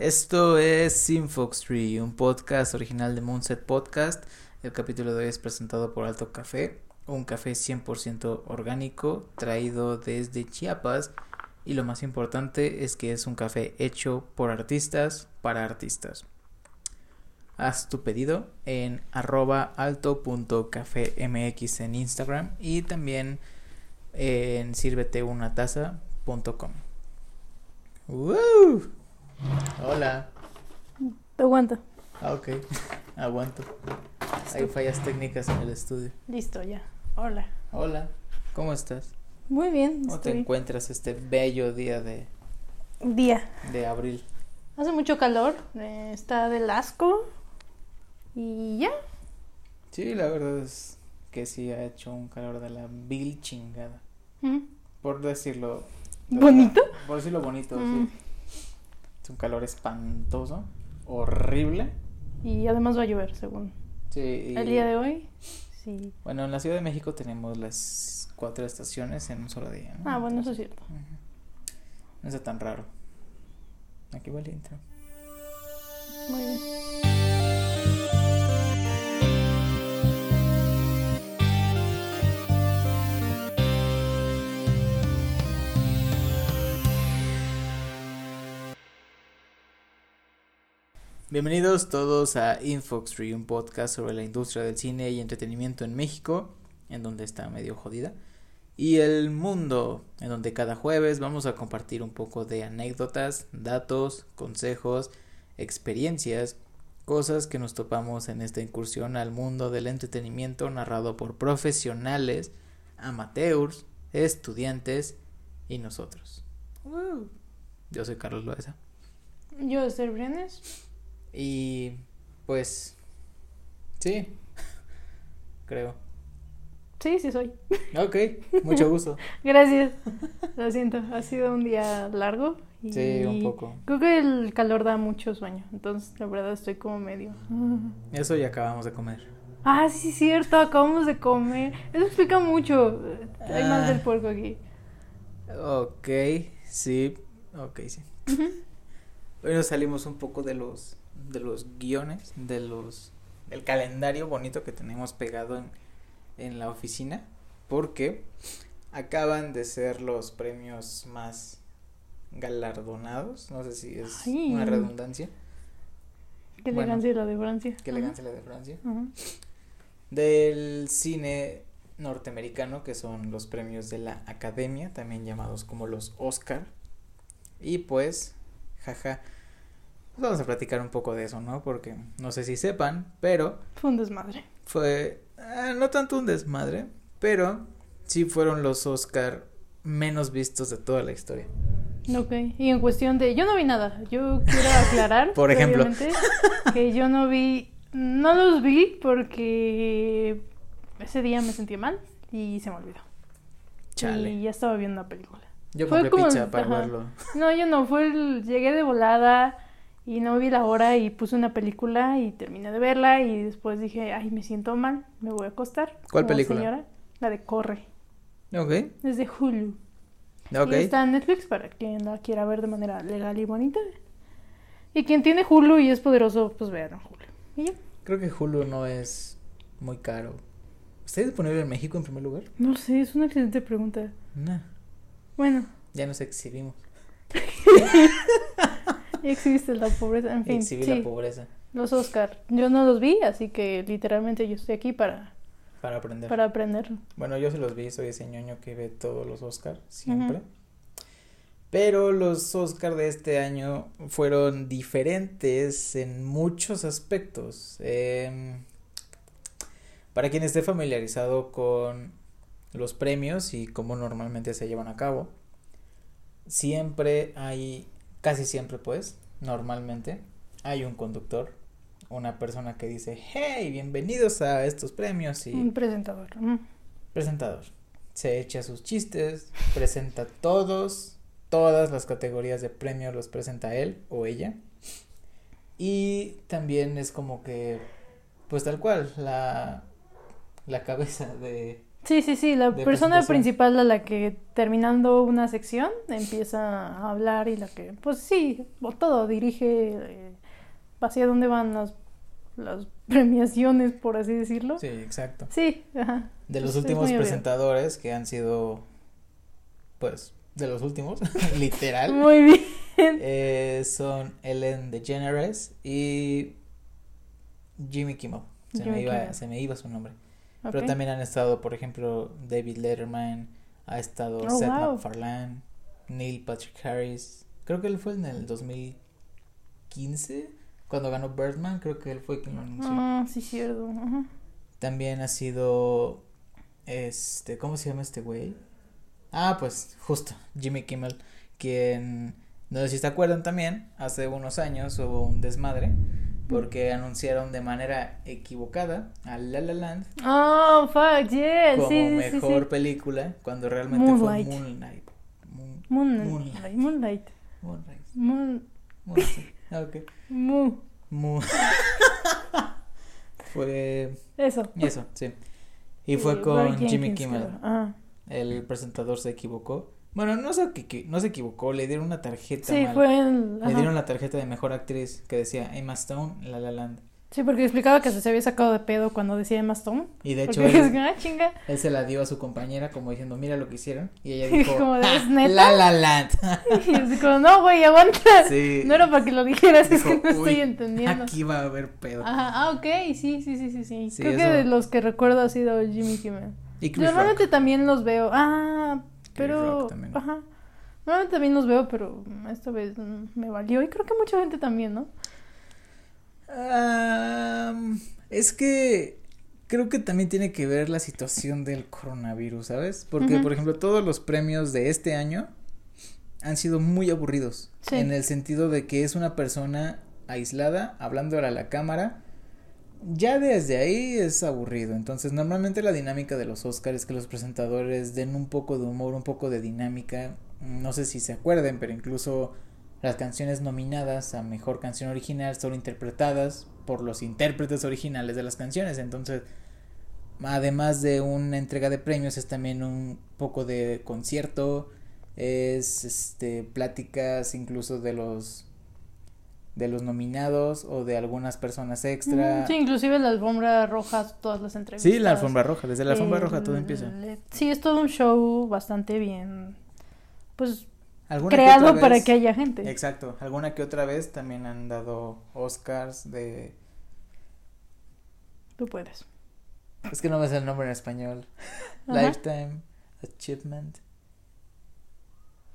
Esto es Sinfox Tree, un podcast original de Moonset Podcast. El capítulo de hoy es presentado por Alto Café, un café 100% orgánico traído desde Chiapas. Y lo más importante es que es un café hecho por artistas para artistas. Haz tu pedido en arroba alto.cafemx en Instagram y también en sirveteunataza.com. ¡Woo! Hola. Te aguanto. Ah, ok. Aguanto. Hay fallas técnicas en el estudio. Listo, ya. Hola. Hola. ¿Cómo estás? Muy bien. ¿Cómo te encuentras este bello día de, Día. de abril? Hace mucho calor. eh, está del asco. Y ya. Sí, la verdad es que sí ha hecho un calor de la vil chingada. Mm. Por decirlo. ¿Bonito? Por decirlo bonito, Mm. sí. Es un calor espantoso, horrible. Y además va a llover, según Sí, el día de hoy. Sí. Bueno, en la Ciudad de México tenemos las cuatro estaciones en un solo día. ¿no? Ah, bueno, eso es cierto. No está tan raro. Aquí va el intro. Muy bien. Bienvenidos todos a Infoxtree, un podcast sobre la industria del cine y entretenimiento en México, en donde está medio jodida, y el mundo, en donde cada jueves vamos a compartir un poco de anécdotas, datos, consejos, experiencias, cosas que nos topamos en esta incursión al mundo del entretenimiento narrado por profesionales, amateurs, estudiantes y nosotros. Yo soy Carlos Loesa. Yo, Esther Briones. Y pues sí, creo. Sí, sí soy. Ok, mucho gusto. Gracias. Lo siento. Ha sido un día largo. Y Sí, un poco. Creo que el calor da mucho sueño. Entonces, la verdad, estoy como medio. Eso ya acabamos de comer. Ah, sí, es cierto, acabamos de comer. Eso explica mucho. Hay más Ah. del puerco aquí. Ok, sí, ok, sí. Bueno, salimos un poco de los de los guiones, de los del calendario bonito que tenemos pegado en, en la oficina, porque acaban de ser los premios más galardonados, no sé si es Ay. una redundancia, Qué Bueno. elegancia la de Francia. qué elegancia la de Francia. Ajá. del cine norteamericano, que son los premios de la Academia, también llamados como los Oscar. Y pues, jaja, pues vamos a platicar un poco de eso, ¿no? Porque no sé si sepan, pero Fue un desmadre. fue ah, no tanto un desmadre, pero sí fueron los Oscar menos vistos de toda la historia. Ok. Y en cuestión de. Yo no vi nada. Yo quiero aclarar. Por ejemplo. Que yo no vi. No los vi porque. Ese día me sentí mal y se me olvidó. Chale. Y ya estaba viendo una película. Yo fue compré como- pizza para verlo. No, yo no, fue el- llegué de volada y no vi la hora y puse una película y terminé de verla y después dije, ay, me siento mal, me voy a acostar. ¿Cuál como película? señora. La de Corre, Ok, es de Hulu. ok. Y está en Netflix para quien la quiera ver de manera legal y bonita. Y quien tiene Hulu y es poderoso, pues vean Hulu. Y ya. Creo que Hulu no es muy caro. ¿Está disponible en México en primer lugar? No sé, es una excelente pregunta. No. Bueno, Ya nos exhibimos. existe la pobreza, en fin. Exhibir sí, la pobreza los Oscar. Yo no los vi, así que literalmente yo estoy aquí para, para aprender. para aprender. Bueno, yo se los vi, soy ese ñoño que ve todos los Oscar, siempre. Pero los Oscar de este año fueron diferentes en muchos aspectos. Em, para quien esté familiarizado con los premios y cómo normalmente se llevan a cabo, siempre hay, casi siempre pues, normalmente, hay un conductor, una persona que dice, hey, bienvenidos a estos premios y Un presentador. mm. presentador. Se echa sus chistes, presenta todos, todas las categorías de premio los presenta él o ella. Y también es como que, pues tal cual, la, la cabeza de, Sí, sí, sí, la persona principal a la que terminando una sección empieza a hablar y la que, pues sí, o todo, dirige eh, hacia dónde van las, las premiaciones, por así decirlo. Sí, exacto. Sí, ajá. De los Es- últimos presentadores que han sido, pues, de los últimos, literal, Muy bien. eh, son Ellen DeGeneres y Jimmy Kimmel. Se, Jimmy me iba, Kimmel. se me iba su nombre. Pero también han estado, por ejemplo, David Letterman, ha estado Oh, Seth wow. MacFarlane, Neil Patrick Harris. Creo que él fue en el 2015, cuando ganó Birdman, creo que él fue quien lo anunció. Ah, sí, cierto. También ha sido, este, ¿cómo se llama este güey? Ah, pues justo, Jimmy Kimmel, quien, no sé si se acuerdan también, hace unos años hubo un desmadre porque anunciaron de manera equivocada a La La Land Oh, fuck, yeah. como sí, sí, sí, mejor sí. película cuando realmente Moonlight. fue Moonlight. Moon- Moonlight. Moonlight. Moonlight. Moonlight. Moon. Moon- sí. Ah, ok. Mu. Mu- fue Eso. eso, sí. Y fue Sí, con Jimmy Kimmel. Ajá. El presentador se equivocó. Bueno, no se, equi- no se equivocó, le dieron una tarjeta Sí, fue el. Le dieron la tarjeta de mejor actriz que decía Emma Stone, La La Land. Sí, porque explicaba que se había sacado de pedo cuando decía Emma Stone. Y de hecho es que, ah, chinga. él se la dio a su compañera como diciendo, mira lo que hicieron. Y ella dijo, Como "Ah, ¿es neta?" La La Land. Y así como, no, güey, aguanta. Sí. No era para que lo dijeras, es que no "Uy, estoy entendiendo. Aquí va a haber pedo. Ajá, ah, ok, sí, sí, sí, sí, sí. Sí, Creo que de los que recuerdo ha sido Jimmy Kimmel. Y Normalmente Rock. también los veo. Ah, pero. Ajá. Normalmente también los veo, pero esta vez me valió. Y creo que mucha gente también, ¿no? Am, es que creo que también tiene que ver la situación del coronavirus, ¿sabes? Porque, por ejemplo, todos los premios de este año han sido muy aburridos. Sí. En el sentido de que es una persona aislada, hablando a la cámara. Ya desde ahí es aburrido. Entonces, normalmente la dinámica de los Oscars es que los presentadores den un poco de humor, un poco de dinámica. No sé si se acuerden, pero incluso las canciones nominadas a mejor canción original son interpretadas por los intérpretes originales de las canciones. Entonces, además de una entrega de premios, es también un poco de concierto, es este pláticas incluso de los de los nominados o de algunas personas extra. Ujú, Sí, inclusive la alfombra roja, todas las entrevistas. Sí, la alfombra roja, desde la alfombra roja todo empieza. Sí, es todo un show bastante bien. Pues ¿Alguna que creado para vez- que haya gente. Exacto, alguna que otra vez también han dado Oscars de Tú puedes. es que no me sé el nombre en español. Lifetime Achievement.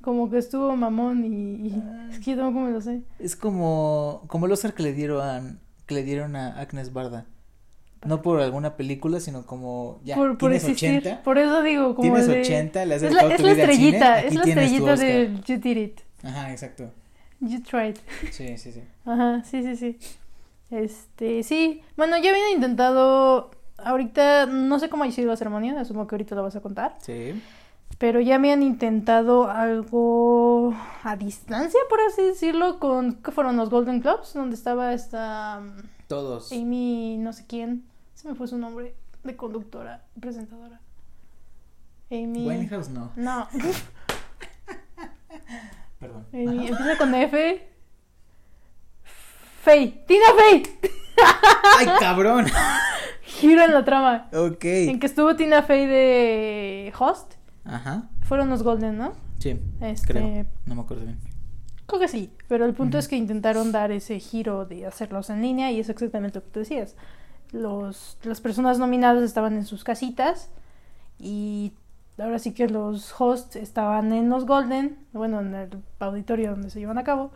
Como que estuvo mamón y, y- Ah. es que yo tampoco me lo sé. Es como como el Oscar que le dieron a, que le dieron a Agnes Barda. No por alguna película, sino como ya por, por tienes existir. 80, Por eso digo, como tienes el de- 80, le has Es la, es estrellita, es la estrellita de You Did It. Ajá, exacto. You tried. Sí, sí, sí. Ajá, sí, sí, sí. Este, sí. Bueno, ya habían intentado. Ahorita no sé cómo ha sido la ceremonia, asumo que ahorita la vas a contar. Sí. Pero ya habían intentado algo a distancia, por así decirlo, con. ¿Qué fueron los Golden Globes? Donde estaba esta. um, Todos. Amy, no sé quién. Se me fue su nombre. De conductora, presentadora. Amy. Winehouse no. No. Perdón. Amy, empieza con F. Fey. Tina Fey. Ay, cabrón. Giro en la trama. ok. En que estuvo Tina Fey de host. Ajá. Fueron los Golden, ¿no? Sí. Este, Creo. No me acuerdo bien. Creo que sí, pero el punto es que intentaron dar ese giro de hacerlos en línea y es exactamente lo que tú decías. Los, las personas nominadas estaban en sus casitas y ahora sí que los hosts estaban en los Golden, bueno, en el auditorio donde se llevan a cabo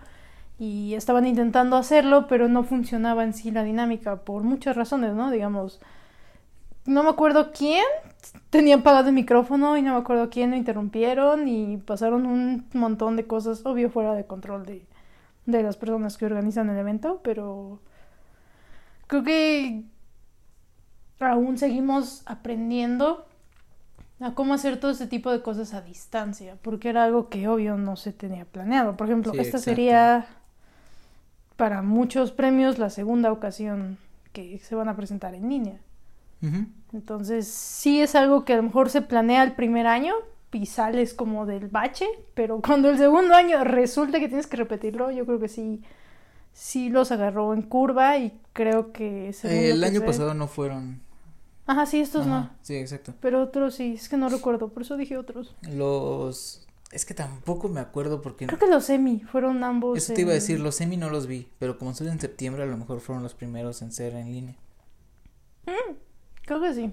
y estaban intentando hacerlo, pero no funcionaba en sí la dinámica por muchas razones, ¿no? Digamos, no me acuerdo quién tenía apagado el micrófono y no me acuerdo quién lo interrumpieron y pasaron un montón de cosas, obvio fuera de control de, de las personas que organizan el evento, pero creo que aún seguimos aprendiendo a cómo hacer todo este tipo de cosas a distancia, porque era algo que obvio no se tenía planeado. Por ejemplo, Sí, esta exacto. sería para muchos premios la segunda ocasión que se van a presentar en línea. Entonces, sí es algo que a lo mejor se planea el primer año y sales como del bache, pero cuando el segundo año resulta que tienes que repetirlo, yo creo que sí, sí los agarró en curva y creo que... el año pasado no fueron... Ajá, sí, estos no. Sí, exacto. Pero otros sí, es que no recuerdo, por eso dije otros. Los... Es que tampoco me acuerdo porque... Creo que los semi fueron ambos. Eso te iba a decir, los semi no los vi, pero como son en septiembre a lo mejor fueron los primeros en ser en línea. Mm, creo que sí.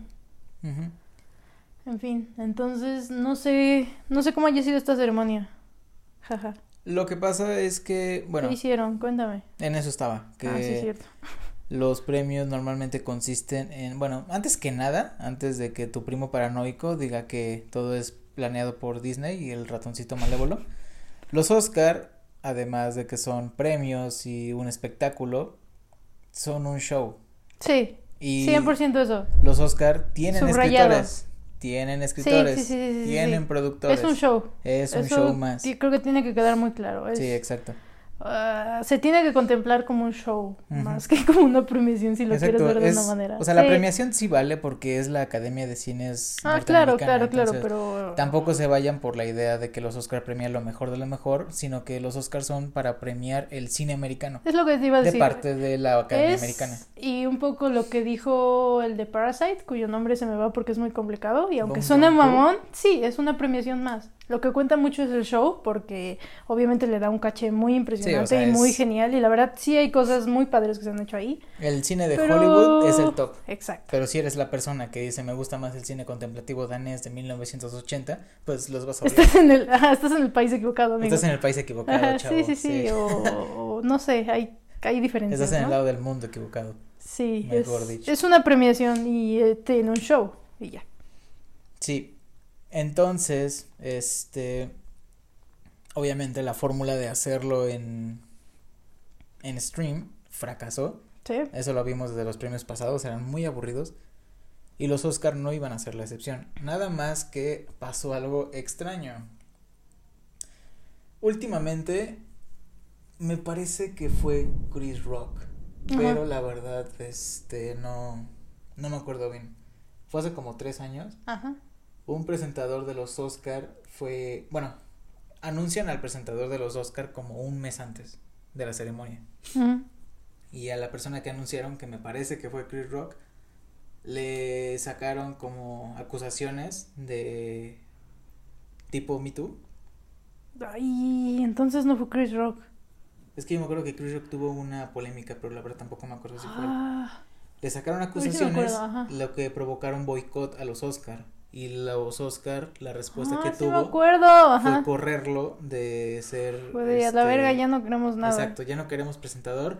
En fin, entonces no sé, no sé cómo haya sido esta ceremonia. Jaja. Lo que pasa es que, bueno. ¿Qué hicieron? Cuéntame. En eso estaba. Que ah, sí, es cierto. Los premios normalmente consisten en, bueno, antes que nada, antes de que tu primo paranoico diga que todo es planeado por Disney y el ratoncito malévolo, los Oscar, además de que son premios y un espectáculo, son un show. Sí. Y 100% eso. Los Oscar tienen escritores, tienen escritores, tienen productores. Es un show. Es un show más. Creo que tiene que quedar muy claro. Sí, exacto. Ah, se tiene que contemplar como un show, más que como una premiación si lo quieres ver de una manera. O sea, la premiación sí vale porque es la Academia de Cines. Ah, claro, claro, claro, pero. Tampoco se vayan por la idea de que los Oscar premian lo mejor de lo mejor, sino que los Oscars son para premiar el cine americano. Es lo que te iba a decir. De parte de la Academia Americana. Y un poco lo que dijo el de Parasite, cuyo nombre se me va porque es muy complicado, y aunque suene mamón, sí, es una premiación más. Lo que cuenta mucho es el show, porque obviamente le da un caché muy impresionante y muy genial. Y la verdad, sí hay cosas muy padres que se han hecho ahí. El cine de Hollywood es el top. Exacto. Pero si eres la persona que dice me gusta más el cine contemplativo danés de 1980, pues los vas a odiar. Estás en el, estás en el país equivocado, amigo. Estás en el país equivocado, chavo. Sí, sí, sí. O, no sé, hay, hay diferencias. Estás en el lado del mundo equivocado. Sí, es, es, una premiación y eh, tiene un show y ya. Sí, entonces, este, obviamente la fórmula de hacerlo en, en stream fracasó. Sí. Eso lo vimos desde los premios pasados, eran muy aburridos. Y los Oscar no iban a ser la excepción. Nada más que pasó algo extraño. Últimamente me parece que fue Chris Rock. Pero la verdad, este, no, no me acuerdo bien. Fue hace como tres años. Ajá un presentador de los Oscar fue, bueno, anuncian al presentador de los Oscar como un mes antes de la ceremonia. Y a la persona que anunciaron, que me parece que fue Chris Rock, le sacaron como acusaciones de tipo Me Too. Ay, entonces no fue Chris Rock. Es que yo me acuerdo que Chris Rock tuvo una polémica, pero la verdad tampoco me acuerdo si fue. Ah. Le sacaron acusaciones, lo que provocaron boicot a los Oscar y los Oscar, la respuesta que ah, tuvo me acuerdo. fue correrlo de ser pues a la verga ya no queremos nada. Exacto, ya no queremos presentador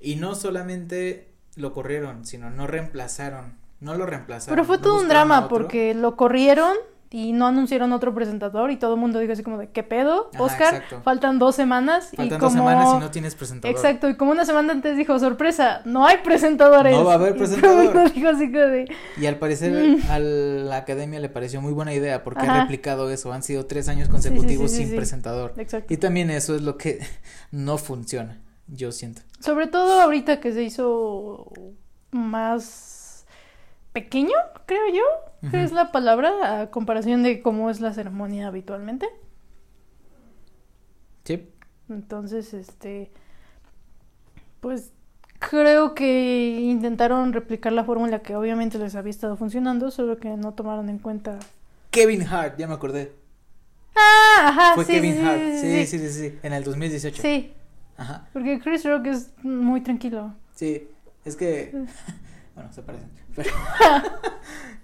y no solamente lo corrieron, sino no reemplazaron, no lo reemplazaron. Pero fue todo un drama porque lo corrieron y no anunciaron otro presentador y todo el mundo dijo así como de ¿qué pedo? Oscar, faltan dos semanas faltan y como... dos semanas y no tienes presentador. Exacto, y como una semana antes dijo, sorpresa, no hay presentadores. No va a haber presentador. dijo así como de... Y al parecer mm". a la academia le pareció muy buena idea porque ha replicado eso, han sido tres años consecutivos sin presentador. Exacto. Y también eso es lo que no funciona, yo siento. Sobre todo ahorita que se hizo más pequeño, creo yo, que es la palabra a comparación de cómo es la ceremonia habitualmente. Sí. Entonces, este, pues creo que intentaron replicar la fórmula que obviamente les había estado funcionando, solo que no tomaron en cuenta. Kevin Hart, ya me acordé. Ah, ajá, Fue Kevin Hart, sí sí, sí sí, en el 2018. Sí. Ajá. Porque Chris Rock es muy tranquilo. Sí, es que Bueno, se parecen.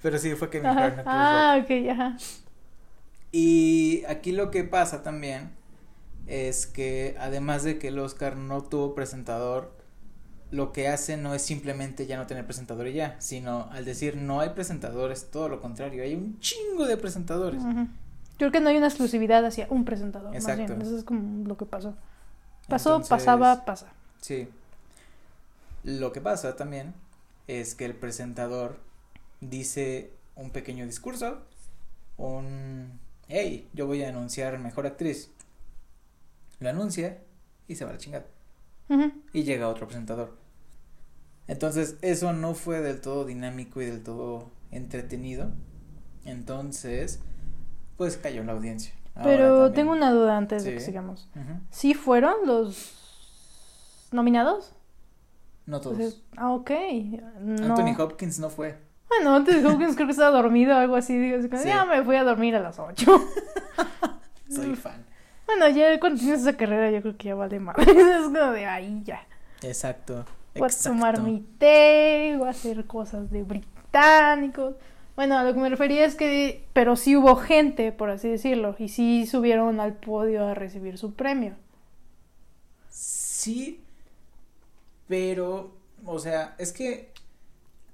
Pero, sí, fue Kevin Hart. ah, ok, ajá. Y aquí lo que pasa también es que además de que el Oscar no tuvo presentador, lo que hace no es simplemente ya no tener presentador y ya, sino al decir no hay presentadores, todo lo contrario, hay un chingo de presentadores. Creo que no hay una exclusividad hacia un presentador. Exacto. Eso es como lo que pasó. Pasó, pasaba, pasa. Sí. Lo que pasa también es que el presentador dice un pequeño discurso, un, hey, yo voy a anunciar mejor actriz. Lo anuncia y se va a la chingada. Y llega otro presentador. Entonces, eso no fue del todo dinámico y del todo entretenido. Entonces, pues cayó la audiencia. Ahora Pero también. tengo una duda antes de que sigamos. Ujú. ¿Sí fueron los nominados? No todos. Entonces, ah, ok. No. Anthony Hopkins no fue. Bueno, Anthony Hopkins creo que estaba dormido o algo así. Digo, así Sí. ya me fui a dormir a las 8. Soy fan. bueno, ya cuando tienes esa carrera yo creo que ya vale más. es como de ahí ya. Exacto. Voy a tomar mi té, voy a hacer cosas de británicos. Bueno, a lo que me refería es que, pero sí hubo gente, por así decirlo, y sí subieron al podio a recibir su premio. Sí, pero, o sea, es que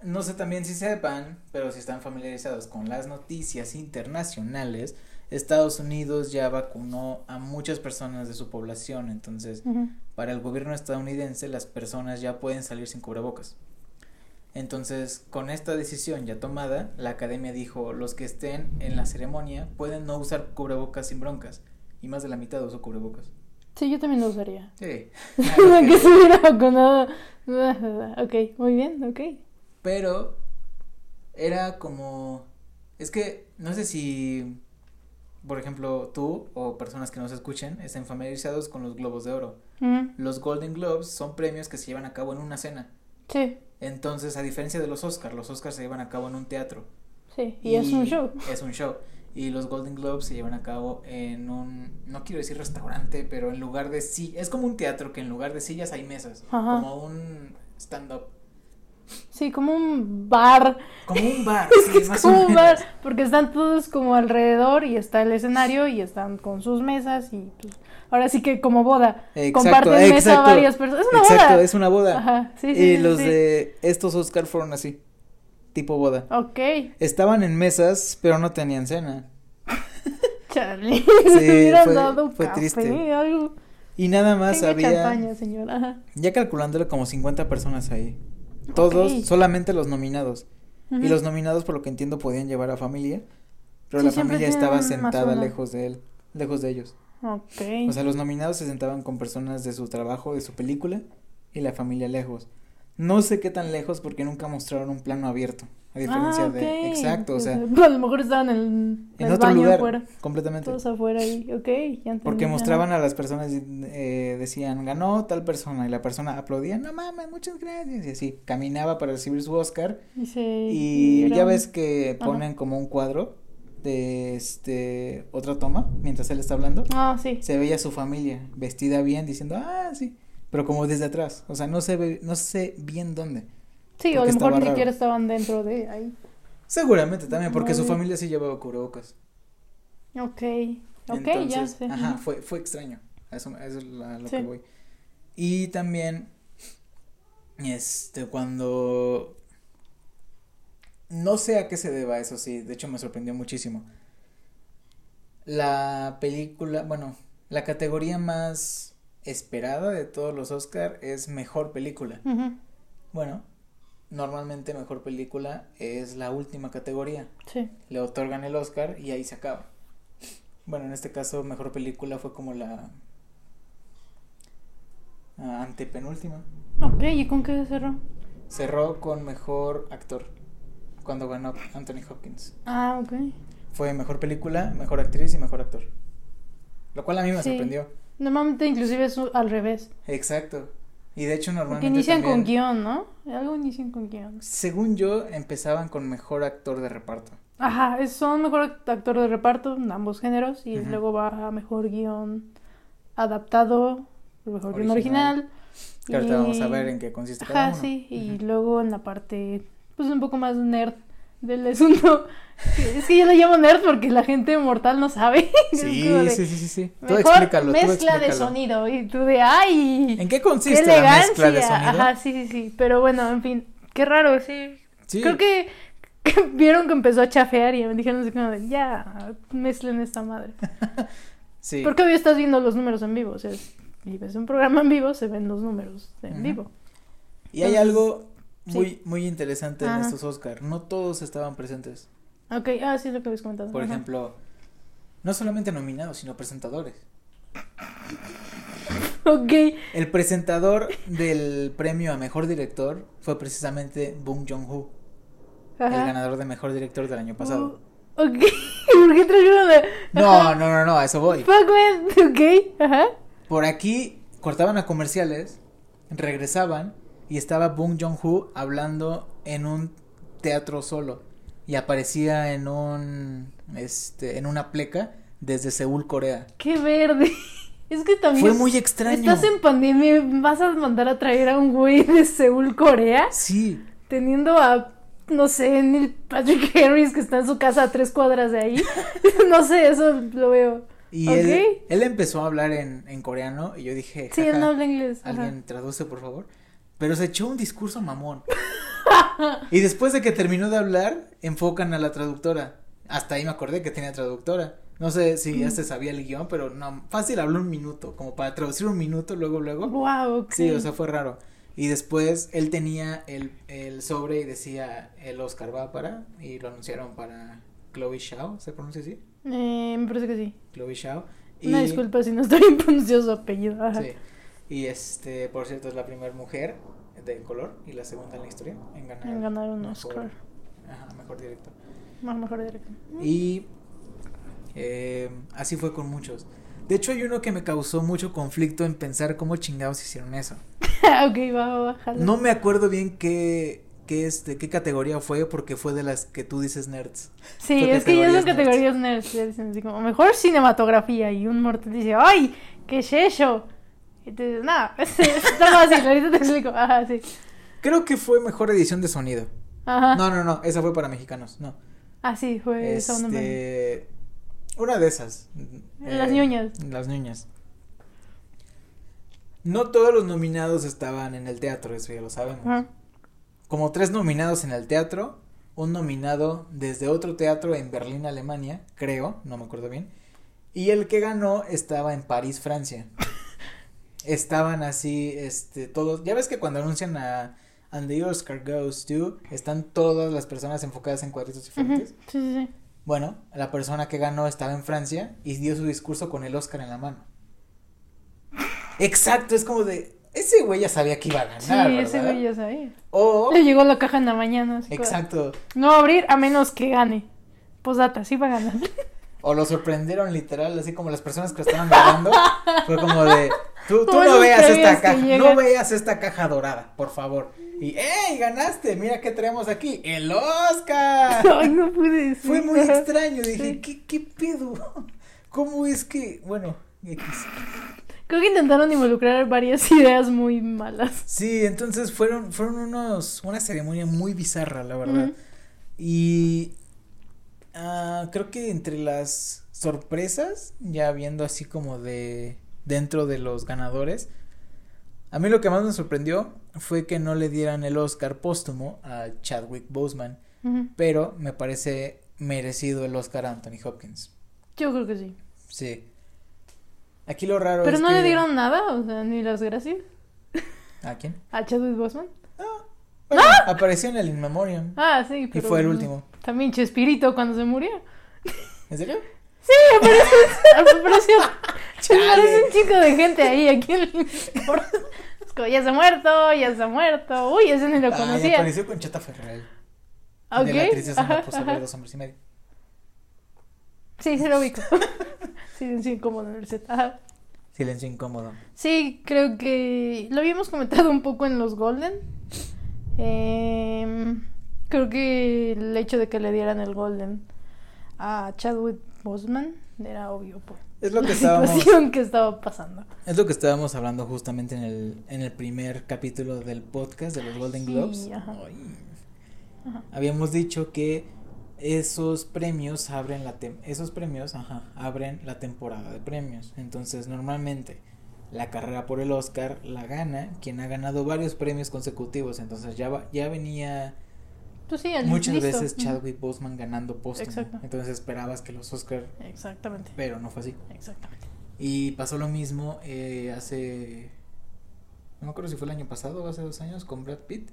no sé también si sepan, pero si están familiarizados con las noticias internacionales, Estados Unidos ya vacunó a muchas personas de su población, entonces para el gobierno estadounidense las personas ya pueden salir sin cubrebocas. Entonces, con esta decisión ya tomada, la academia dijo, los que estén en la ceremonia pueden no usar cubrebocas sin broncas, y más de la mitad usó cubrebocas. Sí, yo también lo usaría. Sí. que se hubiera vacunado. ok, muy bien, ok. Pero era como es que no sé si por ejemplo tú o personas que nos escuchen estén familiarizados con los Globos de Oro. Ujú. Los Golden Globes son premios que se llevan a cabo en una cena. Sí, Entonces, a diferencia de los Oscars, los Oscars se llevan a cabo en un teatro. sí, y, es un show. Es un show. Y los Golden Globes se llevan a cabo en un, no quiero decir restaurante, pero en lugar de sí, es como un teatro que en lugar de sillas hay mesas, Ajá. como un stand-up, Sí, como un bar. como un bar, sí, es más o como un menos. bar, porque están todos como alrededor y está el escenario y están con sus mesas y pues, ahora sí que como boda. Exacto, comparten mesa exacto, varias personas. Es una Exacto, boda. es una boda. Ajá, sí, sí. y sí, los de estos Oscar fueron así, tipo boda. Ok, Estaban en mesas, pero no tenían cena. Charlie. Sí, fue- dado fue café, triste. algo. Y nada más Tenga había, champaña, señora. Ya calculándole como 50 personas ahí. Todos, solamente los nominados. Y los nominados, por lo que entiendo, podían llevar a familia. Pero Sí, la familia estaba sentada lejos de él, lejos de ellos. Ok. O sea, los nominados se sentaban con personas de su trabajo, de su película, y la familia lejos. No sé qué tan lejos porque nunca mostraron un plano abierto. A diferencia Ah, de. Exacto, o sea, A lo mejor estaban en, en el otro baño lugar. afuera. Completamente. Todos afuera ahí. Ok, ya entendí. Porque mostraban a las personas, eh, decían, ganó tal persona, y la persona aplaudía, no mames, muchas gracias, y así, caminaba para recibir su Oscar, Y, se- y ya ves que Ajá. ponen como un cuadro de este, otra toma, mientras él está hablando, Ah, sí. se veía su familia vestida bien, diciendo, ah, sí, pero como desde atrás, o sea, no se ve, no sé bien dónde, Sí, o a lo mejor ni siquiera estaban dentro de ahí. seguramente también, porque su familia sí llevaba cubrebocas, Ok. Ok, ya sé. Ajá, fue, fue extraño. Eso, es la- lo Sí. que voy. Y también, este, cuando. No sé a qué se deba eso, sí. De hecho, me sorprendió muchísimo. La película, bueno, la categoría más esperada de todos los Oscar es mejor película. Bueno, normalmente mejor película es la última categoría Sí. le otorgan el Oscar y ahí se acaba. Bueno, en este caso, mejor película fue como la antepenúltima. Ok, ¿y con qué cerró? Cerró con mejor actor cuando ganó Anthony Hopkins. Ah, ok. Fue mejor película, mejor actriz y mejor actor. Lo cual a mí me Sí. sorprendió. Normalmente inclusive es al revés. Exacto. Y de hecho Porque normalmente inician con guion, ¿no? Algo inician con guion. según yo, empezaban con mejor actor de reparto. Ajá, es- son mejor actor de reparto en ambos géneros y luego va a mejor guion adaptado, mejor guion Original. Que ahorita vamos a y- ver en qué consiste cada Ajá, uno. sí, y luego en la parte, pues un poco más nerd del asunto. es que yo le llamo nerd porque la gente mortal no sabe. Sí, de, sí, sí, sí, sí. Tú Mejor explícalo, tú mezcla de explícalo. sonido y tú de, ay, ¿En qué qué consiste la elegancia. mezcla de sonido? Ajá, sí, sí, sí, pero bueno, en fin, qué raro, sí. Sí. Creo que, que vieron que empezó a chafear y me dijeron así como de, ya, mezclen esta madre. Sí. Porque hoy estás viendo los números en vivo, o sea, si ves un programa en vivo, se ven los números en Ujú. vivo. Y hay Entonces, algo sí. muy, muy interesante en estos Oscar. No todos estaban presentes. Ok, ah, sí, es lo que habéis comentado. Por ajá. ejemplo, no solamente nominados, sino presentadores. Ok. El presentador del premio a mejor director fue precisamente Bong Joon-ho, el ganador de mejor director del año pasado. Uh, ok. ¿Por qué trajeron a... No, no, no, no, a eso voy. Fuck, man. Ok. Ajá. Por aquí cortaban a comerciales, regresaban y estaba Bong Joon-ho hablando en un teatro solo y aparecía en un este en una pleca desde Seúl, Corea. Qué verde. Es que también. Fue muy extraño. Estás en pandemia, vas a mandar a traer a un güey de Seúl, Corea, Sí, teniendo a, no sé, Neil Patrick Harris que está en su casa a tres cuadras de ahí. no sé, eso lo veo. y Ok. él, él empezó a hablar en, en coreano y yo dije, Sí, él "Jaja, no habla inglés. ajá. alguien traduce por favor. Pero se echó un discurso mamón. y después de que terminó de hablar, enfocan a la traductora. Hasta ahí me acordé que tenía traductora. No sé si ya se sabía el guion, pero no, fácil habló un minuto, como para traducir un minuto luego, luego. Wow. Sí, o sea, fue raro. Y después él tenía el, el sobre y decía el Oscar va para, y lo anunciaron para Chloe Shao, ¿se pronuncia así? Eh, me parece que sí. Chloe Shao. Una disculpa si no estoy bien pronunciado su apellido. Ajá. Sí. Y este, por cierto, es la primera mujer de color y la segunda en la historia en ganar, En ganar un mejor- Oscar. Ajá, mejor director. Más mejor directo. Y eh, así fue con muchos. De hecho, hay uno que me causó mucho conflicto en pensar cómo chingados hicieron eso. ok, va, va, jala. No me acuerdo bien qué, qué, este, qué categoría fue, porque fue de las que tú dices nerds. Sí, Fue es que ya son categorías categorías nerds. Ya dicen así como mejor cinematografía. Y un mortal dice, ¡ay! ¿Qué es eso? Y tú dices, nada, fácil. Ahorita te explico. Ajá, sí. Creo que fue mejor edición de sonido. Ajá. No, no, no, esa fue para mexicanos, no. Ah, sí, fue Sound. Este, una de esas. Las Eh, ñoñas. Las ñoñas. No todos los nominados estaban en el teatro, eso ya lo sabemos. Ajá. Como tres nominados en el teatro, un nominado desde otro teatro en Berlín, Alemania, creo, no me acuerdo bien. Y el que ganó estaba en París, Francia. Estaban así, este, todos. Ya ves que cuando anuncian a And the Oscar Goes to, están todas las personas enfocadas en cuadritos diferentes. Sí, sí, sí. Bueno, la persona que ganó estaba en Francia y dio su discurso con el Oscar en la mano. Exacto, es como de. Ese güey ya sabía que iba a ganar. Sí, ¿verdad? ese güey ya sabía. O. Le llegó la caja en la mañana. así Exacto. No va a abrir a menos que gane. Posdata, sí va a ganar. O lo sorprendieron literal, así como las personas que lo estaban grabando. fue como de. Tú, no veas esta caja. No veas esta caja dorada, por favor. Y ¡ey! Ganaste. Mira qué traemos aquí. ¡El Oscar! Ay, no pude decir. Fue muy extraño. Dije, Sí. ¿qué, ¿qué pedo? ¿Cómo es que.? Bueno, X. Creo que intentaron involucrar varias ideas muy malas. Sí, entonces fueron, fueron unos, una ceremonia muy bizarra, la verdad. Y ah, creo que entre las sorpresas, ya viendo así como de dentro de los ganadores, a mí lo que más me sorprendió fue que no le dieran el Oscar póstumo a Chadwick Boseman, pero me parece merecido el Oscar a Anthony Hopkins. Yo creo que sí. Sí. Aquí lo raro Pero es no que- le dieron nada, o sea, ni las gracias ¿A quién? a Chadwick Boseman. Bueno, apareció en el In Memoriam. Ah, sí, Y pero. fue el último. También Chespirito cuando se murió. ¿En serio? Sí, apareció. apareció Chale. un chico de gente ahí, como, ya se ha muerto, ya se ha muerto. Uy, ese ni lo Ah, conocía. apareció con Chata Ferrell. Ok. De la actriz de ajá, dos hombres y medio. Sí, sí lo ubico. sí, como en el set. Ajá. Silencio incómodo. Sí, creo que lo habíamos comentado un poco en los Golden. Em, creo que el hecho de que le dieran el Golden a Chadwick Boseman era obvio por Es lo que la estábamos, situación que estaba pasando. es lo que estábamos hablando justamente en el, en el primer capítulo del podcast de los Golden Sí, Globes. ajá. Ay. Ajá. Habíamos dicho que esos premios abren la tem- esos premios, ajá, abren la temporada de premios. Entonces, normalmente la carrera por el Oscar la gana quien ha ganado varios premios consecutivos. Entonces, ya va- ya venía Pues sí, el muchas listo. veces. Chadwick Boseman ganando póstumo. Exacto. Entonces, esperabas que los Oscar, Exactamente. pero no fue así. Exactamente. Y pasó lo mismo eh, hace no me acuerdo si fue el año pasado o hace dos años con Brad Pitt.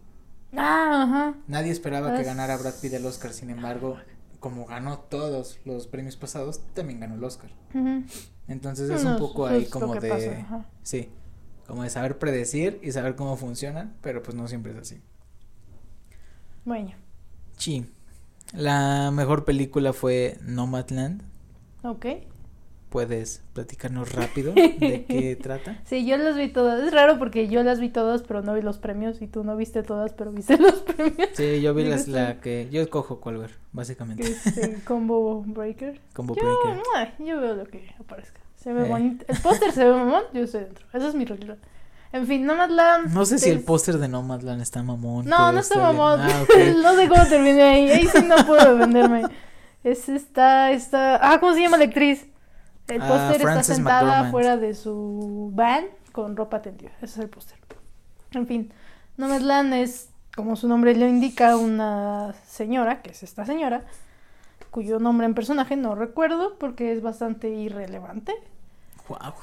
Ah, ajá. Nadie esperaba que ganara Brad Pitt el Oscar, sin embargo, como ganó todos los premios pasados, también ganó el Oscar. Ujú. Entonces es No, un poco ahí como de... pasa. Sí, como de saber predecir y saber cómo funcionan, pero pues no siempre es así. Bueno. Sí. La mejor película fue Nomadland. Ok. ¿Puedes platicarnos rápido de qué trata? Sí, yo las vi todas. Es raro porque yo las vi todas, pero no vi los premios. Y tú no viste todas, pero viste los premios. Sí, yo vi las, la que. Yo escojo cuál ver, básicamente. Este, combo Breaker. Combo yo, Breaker. Yo veo lo que aparezca. Se ve bonito. El póster se ve mamón, yo estoy dentro. Esa es mi realidad. En fin, Nomadland. No sé si el póster de Nomadland está mamón. No, no está mamón. Ah, okay. no sé cómo terminé ahí. Ahí sí no puedo defenderme. Es esta, esta. Ah, ¿cómo se llama la actriz? El póster está sentada McDormand. fuera de su van con ropa tendida. Ese es el póster. En fin, Nomadland es, como su nombre lo indica, una señora, que es esta señora, cuyo nombre en personaje no recuerdo porque es bastante irrelevante. Wow.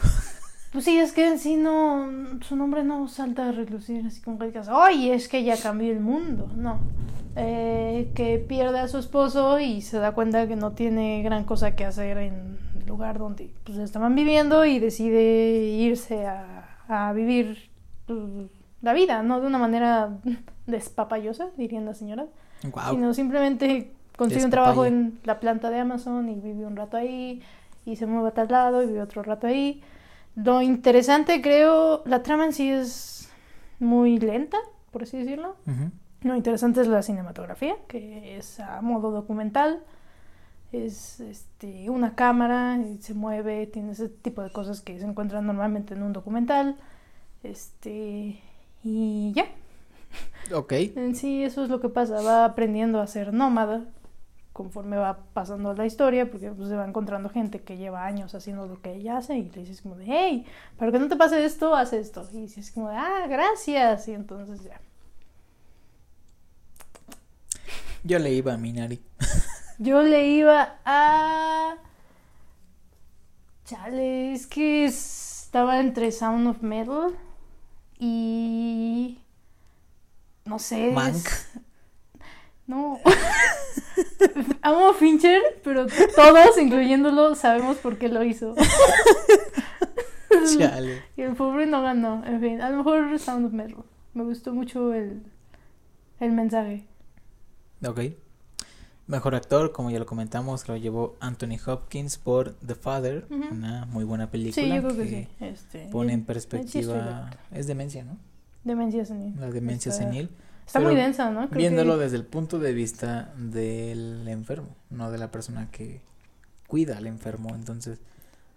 Pues sí, es que en sí no, su nombre no salta a relucir así como que digas, ¡ay! Es que ya cambió el mundo. No. Eh, que pierde a su esposo y se da cuenta que no tiene gran cosa que hacer en el lugar donde pues, estaban viviendo y decide irse a, a vivir pues, la vida, no de una manera despapayosa, dirían las señoras, wow. sino simplemente consigue un trabajo en la planta de Amazon y vive un rato ahí y se mueve a tal lado y vive otro rato ahí. Lo interesante, creo, la trama en sí es muy lenta, por así decirlo. Uh -huh. Lo interesante es la cinematografía, que es a modo documental. Es este, una cámara, se mueve, tiene ese tipo de cosas que se encuentran normalmente en un documental. Este, y ya. Ok. En sí, eso es lo que pasa. Va aprendiendo a ser nómada conforme va pasando la historia, porque pues, se va encontrando gente que lleva años haciendo lo que ella hace y le dices como de, hey, para que no te pase esto, haz esto. Y dices como de, ah, gracias. Y entonces ya. Yo le iba a Minari. Yo le iba a... Chale, es que estaba entre Sound of Metal y... No sé. Mank. Es... No. Amo a Fincher, pero todos, incluyéndolo, sabemos por qué lo hizo. Chale. Y el pobre no ganó. En fin, a lo mejor Sound of Metal. Me gustó mucho el, el mensaje. Ok. Mejor actor, como ya lo comentamos, lo llevó Anthony Hopkins por The Father, una muy buena película Sí, yo creo que, sí. Este, pone en perspectiva... es demencia, ¿no? Demencia senil. La demencia senil. Está Pero muy densa, ¿no? Creo Viéndolo que- desde el punto de vista del enfermo, no de la persona que cuida al enfermo. Entonces,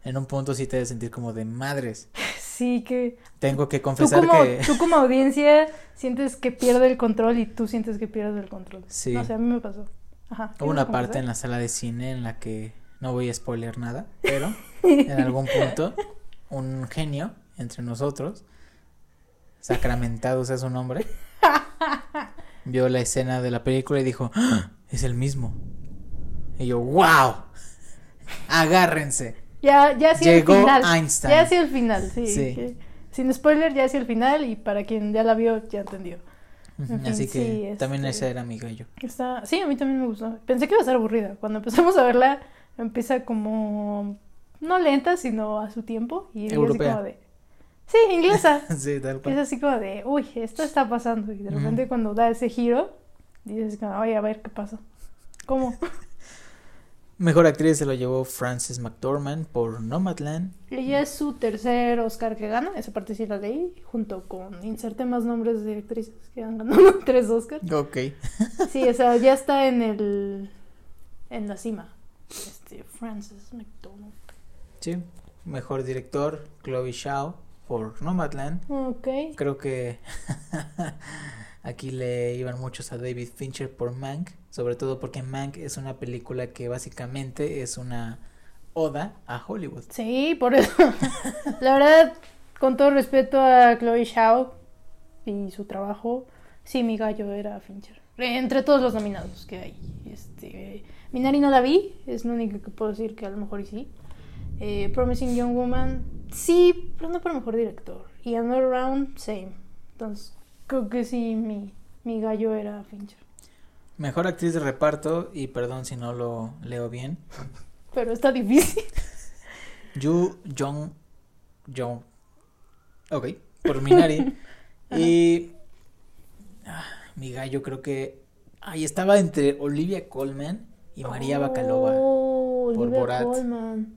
en un punto sí te debe sentir como de madres. Sí, que Tengo que tú confesar como, que... tú como audiencia sientes que pierde el control y tú sientes que pierdes el control. Sí. No sé, a mí me pasó. Ajá. Hubo una ¿Quieres parte en la sala de cine en la que no voy a spoiler nada, pero en algún punto un genio entre nosotros, sacramentado sea su nombre, vio la escena de la película y dijo, "¡Ah! es el mismo. Y yo, wow, agárrense. Ya, ya hacia el Llegó final. Einstein. Ya hacia el final, sí. Sí. que- sin spoiler, ya hacia el final y para quien ya la vio, ya entendió. Fin, Así que sí, también este- ese era mi gallo. Está... Sí, a mí también me gustó. Pensé que iba a ser aburrida. Cuando empezamos a verla, empieza como... No lenta, sino a su tiempo. Y así como de... Sí, inglesa. sí, tal es cual. así como de, uy, esto está pasando. Y de repente cuando da ese giro, dices oye, a ver qué pasa. ¿Cómo? Mejor actriz se lo llevó Frances McDormand por Nomadland. Ella es su tercer Oscar que gana, esa parte sí la leí, junto con inserte más nombres de actrices que han ganado tres Oscars. Ok. Sí, o sea, ya está en el en la cima. Este, Frances McDormand. Sí. Mejor director, Chloe Zhao por Nomadland. Ok. Creo que aquí le iban muchos a David Fincher por Mank, sobre todo porque Mank es una película que básicamente es una oda a Hollywood. Sí, por eso. La verdad, con todo respeto a Chloe Zhao y su trabajo, sí, mi gallo era Fincher. Entre todos los nominados que hay. Este, Minari no la vi, es lo único que puedo decir que a lo mejor sí. Eh, Promising Young Woman, sí, pero no por mejor director. Y Another Round, same. Entonces, creo que sí, mi, mi gallo era Fincher. Mejor actriz de reparto, y perdón si no lo leo bien, Pero está difícil. Yu Jong Jong. Ok. por Minari. y ah, mi gallo creo que ahí estaba entre Olivia Colman y María Bacalova Oh, por Olivia Borat. Colman.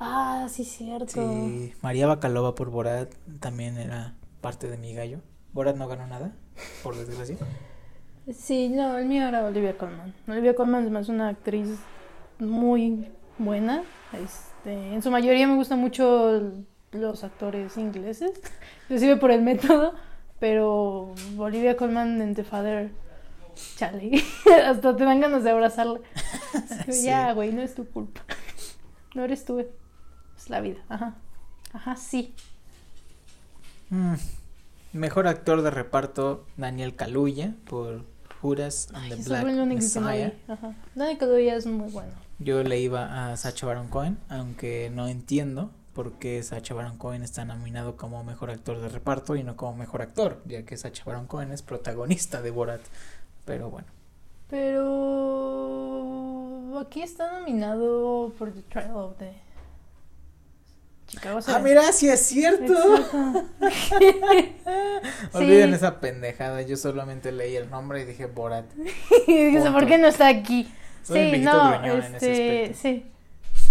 Ah, sí, cierto. Sí, María Bacalova por Borat también era parte de mi gallo. Borat no ganó nada, por desgracia. Sí, no, el mío era Olivia Colman. Olivia Colman es más una actriz muy buena. Este, en su mayoría me gustan mucho los actores ingleses, inclusive por el método, pero Olivia Colman en The Father, chale, hasta te dan ganas de abrazarla. Sí. Ya, güey, no es tu culpa. No eres tú, es la vida. Ajá. Ajá, sí. Mm, Mejor actor de reparto, Daniel Kaluuya por Judas and the Ay, Black Messiah. Ajá. Dani Kaluuya es muy bueno. Yo le iba a Sacha Baron Cohen, aunque no entiendo por qué Sacha Baron Cohen está nominado como mejor actor de reparto y no como mejor actor, ya que Sacha Baron Cohen es protagonista de Borat. Pero bueno, Pero aquí está nominado por The Trial of the Chicago ah, mira, sí es cierto. Olviden Sí. esa pendejada, yo solamente leí el nombre y dije Borat. Y dice, ¿por qué no está aquí? Soy sí, no, gruñón en ese este, sí.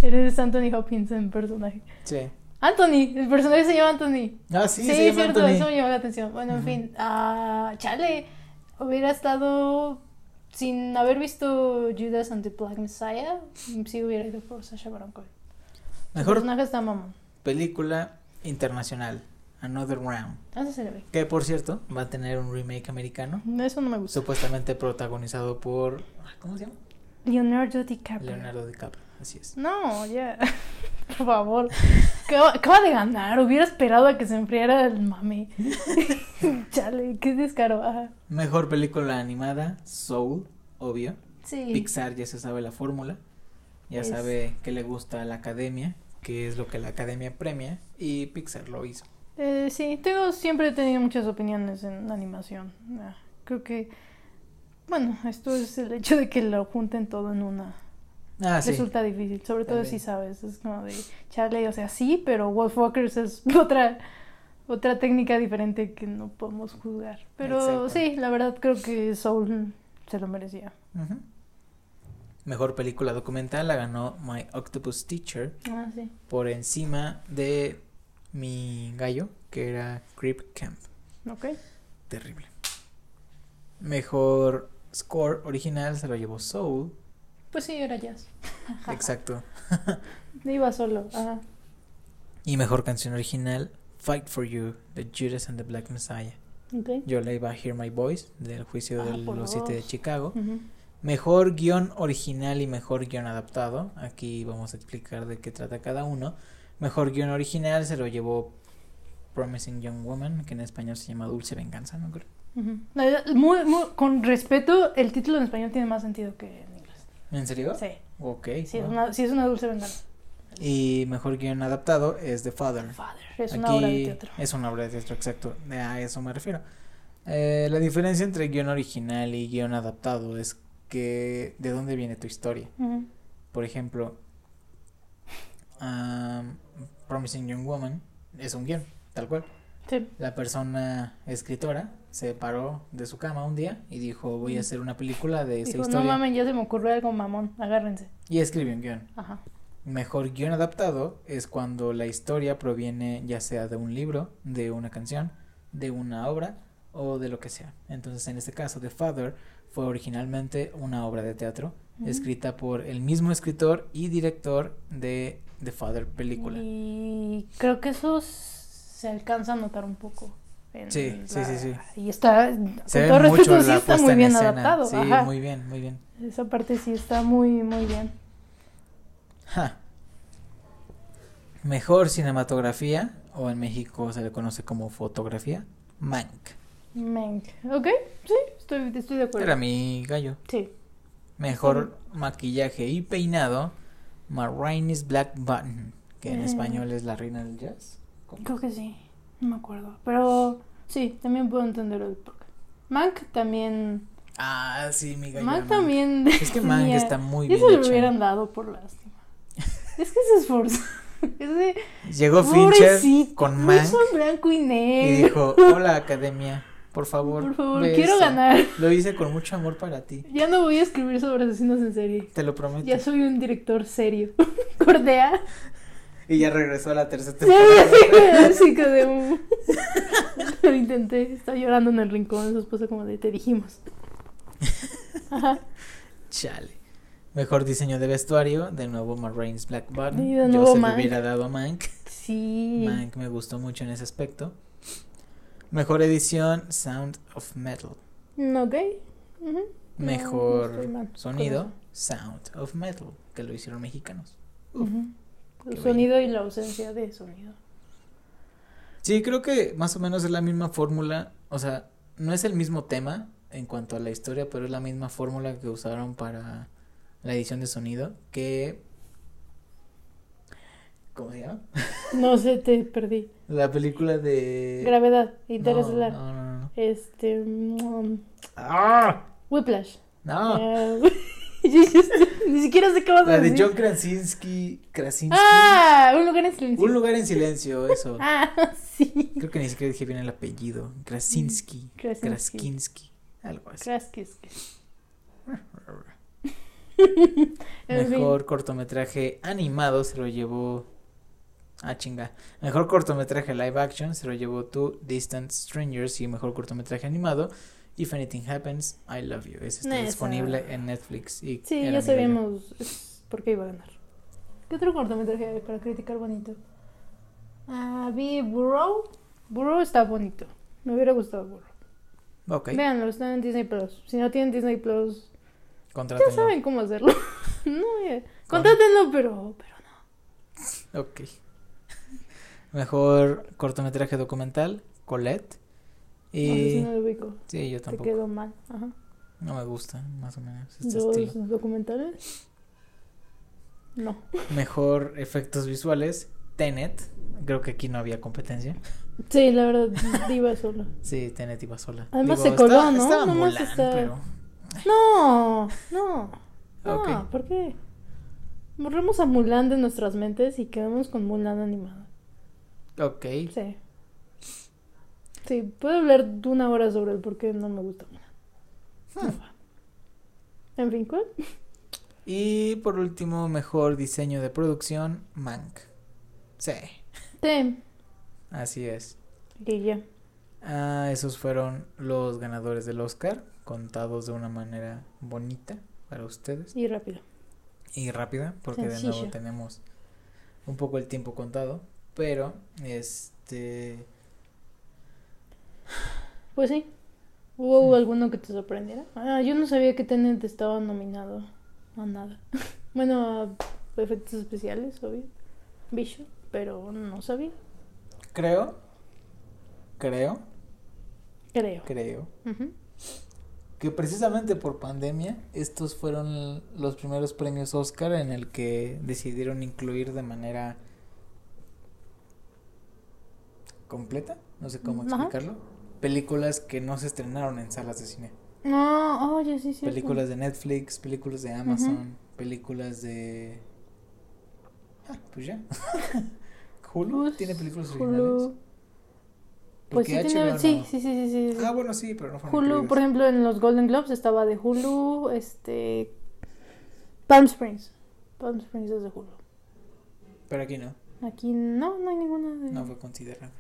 Eres Anthony Hopkins en personaje. Sí. Anthony, el personaje se llama Anthony. Ah, sí, Sí, se es cierto, Anthony. eso me llamó la atención. Bueno, en fin, ah, chale, hubiera estado sin haber visto Judas and the Black Messiah, sí hubiera ido por Sasha Baron Cohen. El Mejor personaje está mamón. Película internacional, Another Round. Eso se le ve. Que por cierto, va a tener un remake americano, Eso no me gusta. supuestamente protagonizado por. ¿Cómo se llama? Leonardo DiCaprio. Leonardo DiCaprio, así es. No, ya. Por favor. Acaba, acaba de ganar. Hubiera esperado a que se enfriara el mame. Chale, qué descaro. Ajá. Mejor película animada, Soul, obvio. Sí. Pixar ya se sabe la fórmula, ya Es- sabe que le gusta a la academia, que es lo que la academia premia, y Pixar lo hizo. Eh, sí, tengo, siempre he tenido muchas opiniones en animación. Ah, creo que, bueno, esto es el hecho de que lo junten todo en una. Ah, sí. Resulta difícil, sobre todo si sabes. Es como de, chale, o sea, sí, pero Wolfwalkers es otra, otra técnica diferente que no podemos juzgar. Pero Exacto. sí, la verdad creo que Soul se lo merecía. Ujú. Mejor película documental la ganó My Octopus Teacher Ah, sí. por encima de mi gallo, que era Creep Camp. Ok. Terrible. Mejor score original se lo llevó Soul. Pues sí, era jazz. Exacto. Iba solo. Ajá. Y mejor canción original, Fight for You, de Judas and the Black Messiah. Ok. Yo le iba a Hear My Voice, del juicio Ah, de los siete de. Chicago. Ujú. Mejor guion original y mejor guion adaptado. Aquí vamos a explicar de qué trata cada uno. Mejor guion original se lo llevó Promising Young Woman, que en español se llama Dulce Venganza, ¿no creo? Muy, muy- con respeto, el título en español tiene más sentido que en inglés. ¿En serio? Sí, Ok. sí, es una, sí es una dulce venganza. Y mejor guion adaptado es The Father. Father, es una obra de teatro. Es una obra de teatro, exacto. A eso me refiero. Eh, la diferencia entre guion original y guion adaptado es que de dónde viene tu historia. Por ejemplo, um, Promising Young Woman es un guion, tal cual. Sí. La persona escritora se paró de su cama un día y dijo voy a hacer una película de esta Dijo, no historia mames, ya se me ocurrió algo mamón, agárrense. y escribe un guion. Ajá. Mejor guion adaptado es cuando la historia proviene ya sea de un libro, de una canción, de una obra o de lo que sea. Entonces en este caso The Father fue originalmente una obra de teatro escrita por el mismo escritor y director de The Father película. Y creo que eso se alcanza a notar un poco. en Sí, sí, la- sí, sí. Y está, Se con todo respeto, sí está muy en bien escena. adaptado. Sí, Ajá. muy bien, muy bien. Esa parte sí está muy, muy bien. Ja. Mejor cinematografía, o en México se le conoce como fotografía, Mank. Menk. Ok, sí, estoy, estoy de acuerdo. Era mi gallo. Sí. Mejor maquillaje y peinado, Ma Rainey's Black Button, que en Eh. español es la reina del jazz. ¿Cómo? Creo que sí, no me acuerdo. Pero sí, también puedo entender el porqué. Mank también. Ah, sí, mi gallo. Mank Mank. también. Es que Mank está muy bien se lo hecha. hubieran dado por lástima. es que se esforzó. Ese Llegó Fincher con Mank blanco y y negro. dijo, hola academia, por favor. Por favor, ve quiero esto. ganar. Lo hice con mucho amor para ti, Ya no voy a escribir sobre asesinos en serie. te lo prometo. Ya soy un director serio. Cordea. Y ya regresó a la tercera Sí, temporada. así que de un- Lo intenté. Está llorando en el rincón. Su esposa como de te dijimos. Ajá. Chale. Mejor diseño de vestuario, de nuevo Marines Black Button. Yo se lo hubiera dado a Mank. Sí. Mank me gustó mucho en ese aspecto. Mejor edición, Sound of Metal. Ok. No Mejor sonido. Sound of Metal, que lo hicieron mexicanos. El sonido y la ausencia de sonido. Sí, creo que más o menos es la misma fórmula. O sea, no es el mismo tema en cuanto a la historia, pero es la misma fórmula que usaron para la edición de sonido. Que. ¿Cómo se llama? No sé, te perdí. La película de. Gravedad, interestelar. No, no, no. Este. mm, ¡Ah! Whiplash. No. Ni siquiera sé qué vas a La de decir. John Krasinski. Krasinski. Ah, un lugar en silencio. Un lugar en silencio, eso. Ah, sí. Creo que ni siquiera dije bien el apellido. Krasinski. Krasinski. Krasinski. Algo así. Fin. Mejor cortometraje animado se lo llevó. Ah, chinga. Mejor cortometraje live action se lo llevó Two Distant Strangers. Y mejor cortometraje animado, If Anything Happens, I Love You. Ese está Esa. disponible en Netflix. Y Sí, ya sabíamos por qué iba a ganar. ¿Qué otro cortometraje hay para criticar bonito? Ah, vi Burrow. Burrow está bonito. Me hubiera gustado Burrow. Ok, Véanlo, está en Disney Plus. Si no tienen Disney Plus, ya saben cómo hacerlo. no, ya. Contrátenlo, pero, pero Ok. Mejor cortometraje documental, Colette. no. No sé si Y. no lo ubico. Sí, yo Te tampoco. quedó mal. Ajá. No me gusta, más o menos, este ¿Dos estilo. documentales? No. Mejor efectos visuales, Tenet. Creo que aquí no había competencia. Sí, la verdad, iba solo. Sí, Tenet iba sola. Además Digo, se coló, estaba- ¿no? Estaba Nomás Mulan, está- pero. No, no. No, Ok. ¿por qué? Borremos a Mulan de nuestras mentes y quedamos con Mulan animada. Ok. Sí. Sí, puedo hablar de una hora sobre el por qué no me gusta. No Hmm. va. En fin, ¿cuál? Y por último, mejor diseño de producción, Mank. Sí, Sí, así es. que ya. Ah, esos fueron los ganadores del Oscar, contados de una manera bonita para ustedes Y rápido. y rápida, porque de nuevo tenemos un poco el tiempo contado, pero este Pues sí. ¿Hubo alguno que te sorprendiera? Ah, yo no sabía que Tenet estaba nominado a nada. bueno, a efectos especiales, obvio. Visual, pero no sabía. creo, creo, Creo. creo que precisamente por pandemia estos fueron los primeros premios Oscar en el que decidieron incluir de manera completa, no sé cómo Ajá. explicarlo, películas que no se estrenaron en salas de cine. No, oye, sí, sí. Películas de Netflix, películas de Amazon, películas de Ah, pues ya. Hulu Pues, tiene películas Hulu. originales. Pues sí, tiene, no. sí, sí, sí, sí. Ah, bueno, sí, pero no fueron Hulu, por ejemplo, en los Golden Globes estaba de Hulu, este... Palm Springs. Palm Springs es de Hulu. Pero aquí no, Aquí no, no hay ninguna de... no fue considerado.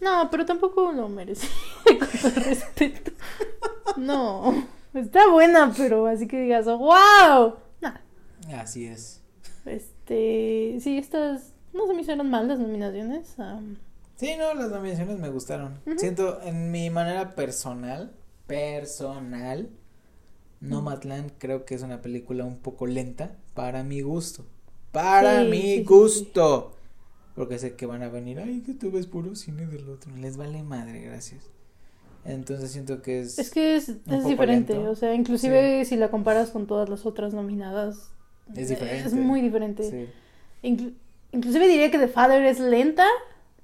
No, pero tampoco lo merece. Con todo respeto. No. Está buena, pero así que digas, wow. Nah. Así es. Este. Sí, estas. No se me hicieron mal las nominaciones. am, Sí, no, las nominaciones me gustaron. Siento, en mi manera personal, personal, Mm. Nomadland creo que es una película un poco lenta para mi gusto. Para Sí, mi sí, sí, gusto. Porque sé que van a venir, ay, que tú ves puro cine del otro. Les vale madre, gracias. Entonces siento que es... Es que es, es diferente. lento. O sea, inclusive si la comparas con todas las otras nominadas. Es diferente. Es muy diferente. Sí. Inclu- inclusive diría que The Father es lenta,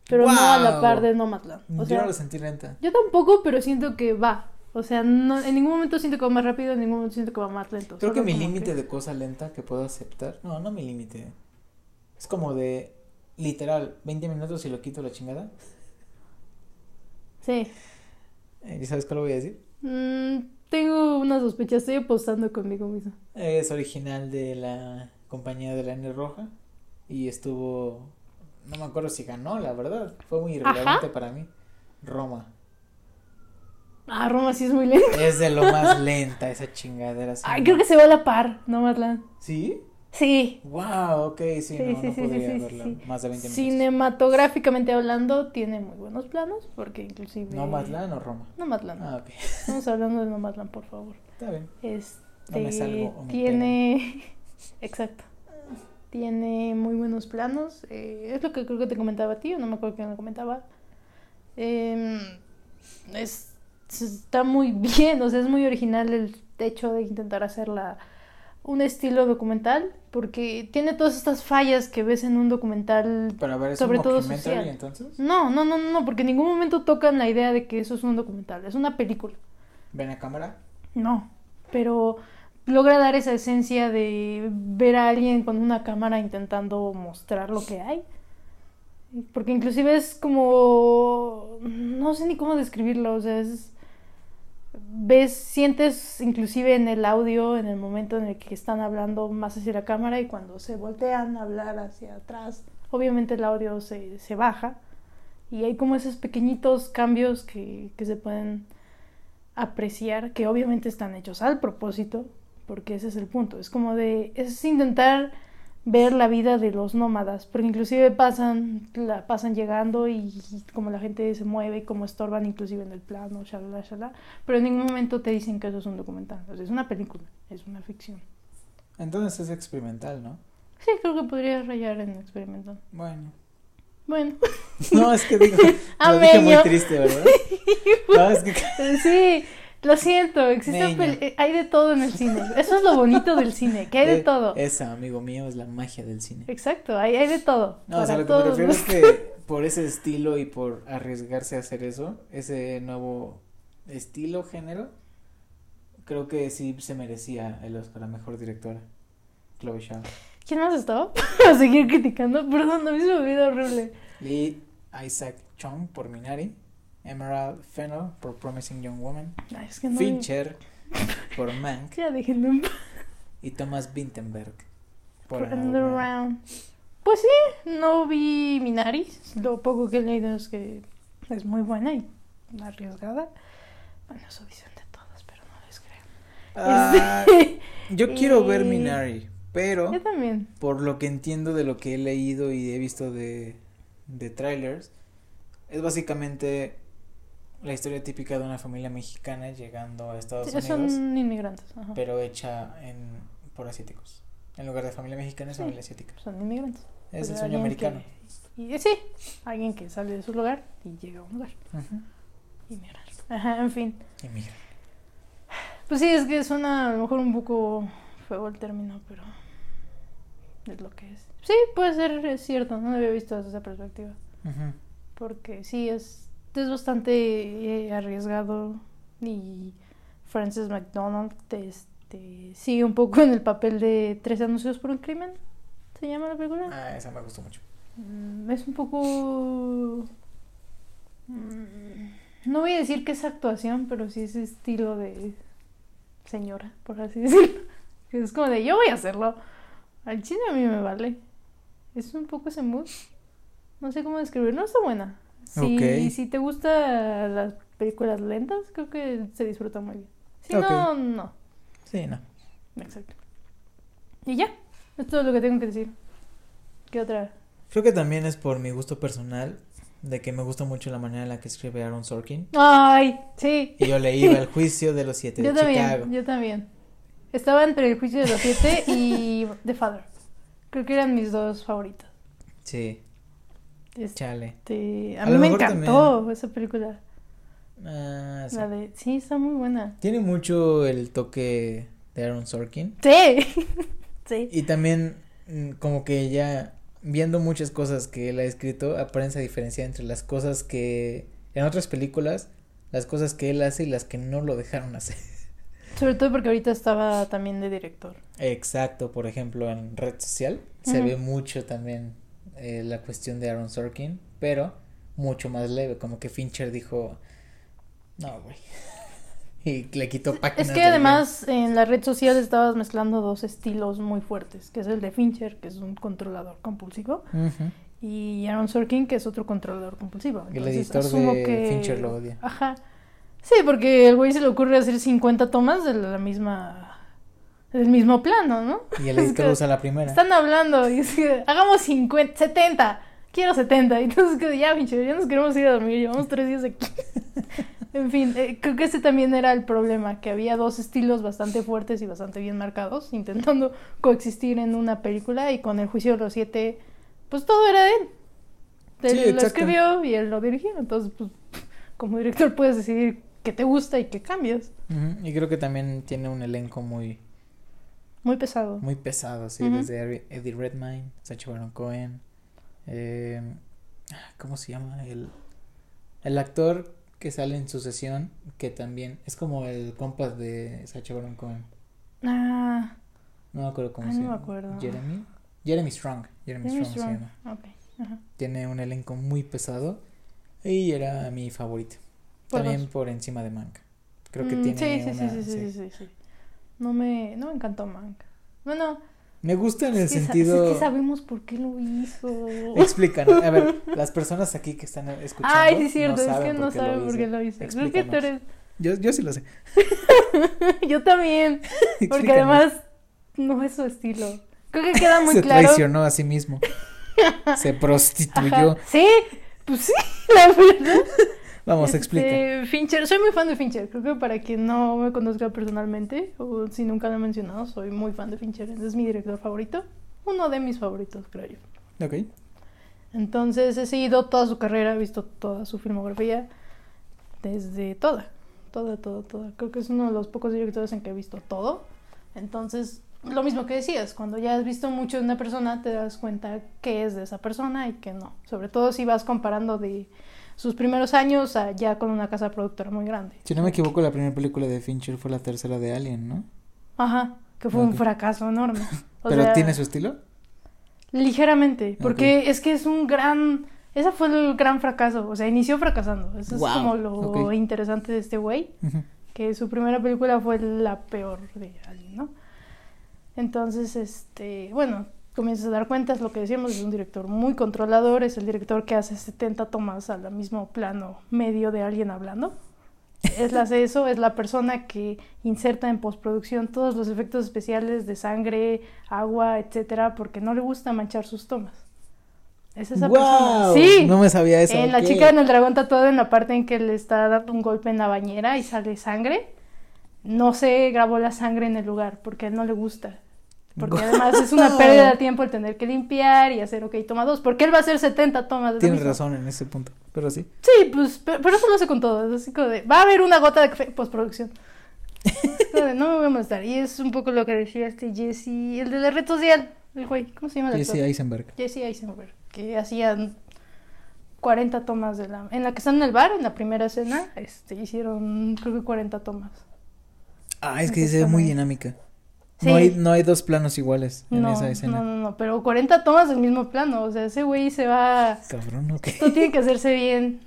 pero no a la par de Nomadland. O Yo sea, no lo sentí lenta. Yo tampoco, pero siento que va. O sea, no, en ningún momento siento que va más rápido, en ningún momento siento que va más lento. Creo que mi límite de cosa lenta que puedo aceptar. No, no mi límite. Es como de. Literal 20 minutos y lo quito la chingada. Sí. Eh, ¿Y sabes cuál voy a decir? Mm, tengo una sospecha, estoy apostando conmigo mismo. Es original de la compañía de la N Roja y estuvo, no me acuerdo si ganó, la verdad, fue muy irrelevante para mí. Roma. Ah, Roma sí es muy lenta. Es de lo más lenta esa chingadera. Ay, creo que se va a la par, no Matlan. ¿Sí? Sí. Wow, ok, sí, Sí, no, sí, no sí, podría verla más de 20 minutos. Cinematográficamente hablando, tiene muy buenos planos, porque inclusive... ¿No Matlán o Roma? Nomadland. Ah, ok, Estamos hablando de Nomadland, por favor. está bien. Este, No me salgo o me tiene... Exacto. Tiene muy buenos planos. eh, es lo que creo que te comentaba a ti, o no me acuerdo quién me comentaba. Em, es, está muy bien, o sea, es muy original el hecho de intentar hacerla un estilo documental, porque tiene todas estas fallas que ves en un documental Pero a ver, ¿es Sobre un todo social. entonces? No, no, no, no, porque en ningún momento tocan la idea de que eso es un documental, es una película. ¿Ven a cámara? No, pero logra dar esa esencia de ver a alguien con una cámara intentando mostrar lo que hay. Porque inclusive es como... No sé ni cómo describirlo, o sea, es... Ves, sientes inclusive en el audio, en el momento en el que están hablando más hacia la cámara y cuando se voltean a hablar hacia atrás, obviamente el audio se, se baja y hay como esos pequeñitos cambios que, que se pueden apreciar, que obviamente están hechos al propósito, porque ese es el punto. Es como de, es intentar ver la vida de los nómadas, porque inclusive pasan, la pasan llegando y, y como la gente se mueve y como estorban inclusive en el plano, shalala, shalala, pero en ningún momento te dicen que eso es un documental, o sea, es una película, es una ficción. Entonces es experimental, ¿no? Sí, creo que podría rayar en experimental. Bueno. Bueno, No, es que digo, lo dije muy triste, ¿verdad? No, es que sí, lo siento, existe eh, hay de todo en el cine. Eso es lo bonito del cine, que hay de Eh, todo. Esa, amigo mío, es la magia del cine. Exacto, hay, hay de todo. No, o sea, lo que me refiero es los- que por ese estilo y por arriesgarse a hacer eso, ese nuevo estilo, género, creo que sí se merecía el Oscar a Mejor Directora. Chloe Zhao. ¿Quién más estaba? A seguir criticando. Perdón, a mí se me olvidó horrible. Lee Isaac Chung por Minari. Emerald Fennell por Promising Young Woman. Ay, es que no. Fincher por Mank. Ya. Y Thomas Vinterberg por Por Another Another Man. Round. Pues sí, no vi Minari. Lo poco que he leído es que es muy buena y arriesgada. Bueno, eso dicen de todas, pero no les creo. Ah, Este, yo quiero ver Minari, pero Yo también. por lo que entiendo de lo que he leído y he visto de, de trailers, es básicamente la historia típica de una familia mexicana llegando a Estados Sí, Unidos, Son inmigrantes. ajá. pero hecha en, por asiáticos. En lugar de familia mexicana es Sí. familia asiática. Son inmigrantes. Es el Pero sueño alguien americano. que- y, sí, alguien que sale de su lugar y llega a un lugar. Mira. Ajá, en fin. Y mira. Pues sí, es que suena a lo mejor un poco feo el término, pero es lo que es. Sí, puede ser, es cierto, no lo había visto desde esa perspectiva. Ujú. Porque sí, es, es bastante eh, arriesgado y Frances McDonald este, sigue un poco en el papel de Tres anuncios por un crimen. ¿Se llama la película? Ah, esa me gustó mucho. Mm, Es un poco... mm, No voy a decir que es actuación, pero sí es estilo de señora, por así decirlo. Es como de, yo voy a hacerlo. Al chile a mí me vale. Es un poco ese mood. No sé cómo describir. No está buena. Si, Ok. si te gustan las películas lentas, creo que se disfruta muy bien. Si no, no. Sí, no. Exacto. Y ya. Es todo lo que tengo que decir. ¿Qué otra? Creo que también es por mi gusto personal, de que me gusta mucho la manera en la que escribe Aaron Sorkin. Ay, sí. Y yo leí El juicio de los siete Yo de también, Chicago. yo también. Estaba entre el juicio de los siete y The Father. Creo que eran mis dos favoritos. Sí, Este, chale. a, mí me encantó esa película. Ah, sí. La de, sí, está muy buena. Tiene mucho el toque de Aaron Sorkin. Sí. sí. Y también mm, como que ya viendo muchas cosas que él ha escrito, aparece a diferenciar entre las cosas que en otras películas, las cosas que él hace y las que no lo dejaron hacer. Sobre todo porque ahorita estaba también de director. Exacto, por ejemplo, en Red Social se ve mucho también eh, la cuestión de Aaron Sorkin, pero mucho más leve, como que Fincher dijo, no, güey. y le quitó Es que además en la red social estabas mezclando dos estilos muy fuertes, que es el de Fincher, que es un controlador compulsivo, y Aaron Sorkin, que es otro controlador compulsivo. el editor de Fincher lo odia. Ajá. Sí, porque el güey se le ocurre hacer 50 tomas de la misma del mismo plano, ¿no? Y el editor usa la primera. Están hablando y es que hagamos 50, 70, quiero 70. Y entonces ya, pinche, ya nos queremos ir a dormir, llevamos tres días aquí. en fin, eh, creo que ese también era el problema, que había dos estilos bastante fuertes y bastante bien marcados, intentando coexistir en una película y con el juicio de los siete, pues todo era de él. Él lo escribió y él lo dirigió, entonces pues como director puedes decidir qué te gusta y qué cambias. Y creo que también tiene un elenco muy muy pesado. Muy pesado, sí, desde Eddie Redmayne, Sacha Baron Cohen. Eh, ¿Cómo se llama? El, el actor que sale en sucesión, que también es como el compas de Sacha Baron Cohen. Ah. No me acuerdo cómo se llama. No me acuerdo. Jeremy. Jeremy Strong. Jeremy, Strong, se llama. Tiene un elenco muy pesado y era mi favorito. También por encima de Mank. Creo que mm, tiene sí, sí, sí, sí, sí. No me, no me encantó Mank. Bueno. Me gusta en el sentido. Es que sabemos por qué lo hizo. Explícanos. A ver, las personas aquí que están escuchando. Ay, sí, es cierto. es que no saben por qué lo hizo. Es que tú eres. Yo, yo sí lo sé. yo también. Porque además no es su estilo. Creo que queda muy claro. Se traicionó a sí mismo. Se prostituyó. Sí, pues sí, la verdad. Vamos, este, explica. Fincher, soy muy fan de Fincher. Creo que para quien no me conozca personalmente, o si nunca lo he mencionado, soy muy fan de Fincher. Es mi director favorito. Uno de mis favoritos, creo yo. Ok. Entonces he seguido toda su carrera, he visto toda su filmografía. Desde toda. Toda, toda, toda. Creo que es uno de los pocos directores en que he visto todo. Entonces, lo mismo que decías, cuando ya has visto mucho de una persona, te das cuenta qué es de esa persona y qué no. Sobre todo si vas comparando de sus primeros años ya con una casa productora muy grande. Si no me equivoco, la primera película de Fincher fue la tercera de Alien, ¿no? Ajá, que fue un fracaso enorme. ¿Pero tiene su estilo? Ligeramente, porque es que es un gran... Ese fue el gran fracaso, o sea, inició fracasando. Eso es como lo interesante de este güey, que su primera película fue la peor de Alien, ¿no? Entonces, este, bueno, comienzas a dar cuenta, es lo que decíamos, es un director muy controlador, es el director que hace 70 tomas al mismo plano medio de alguien hablando. Es la eso, es la persona que inserta en postproducción todos los efectos especiales de sangre, agua, etcétera, porque no le gusta manchar sus tomas. Es esa persona. Sí. No me sabía eso. En La chica en el dragón tatuado en la parte en que le está dando un golpe en la bañera y sale sangre. No se grabó la sangre en el lugar porque a él no le gusta. Porque además es una pérdida de tiempo el tener que limpiar y hacer, ok, toma dos. Porque él va a hacer 70 tomas. De Tienes razón en ese punto, pero sí. Sí, pues, pero, eso lo hace con todo. Es así como de, va a haber una gota de café postproducción. no me voy a molestar. Y es un poco lo que decía este Jesse, el de la red social, el güey, ¿cómo se llama? Jesse Eisenberg. Jesse Eisenberg, que hacían 40 tomas de la... En la que están en el bar, en la primera escena, este, hicieron creo que 40 tomas. Ah, es que se ve muy dinámica. No, hay, no hay dos planos iguales en esa escena. No, no, no, pero 40 tomas del mismo plano. O sea, ese güey se va. Cabrón, ok. Esto tiene que hacerse bien.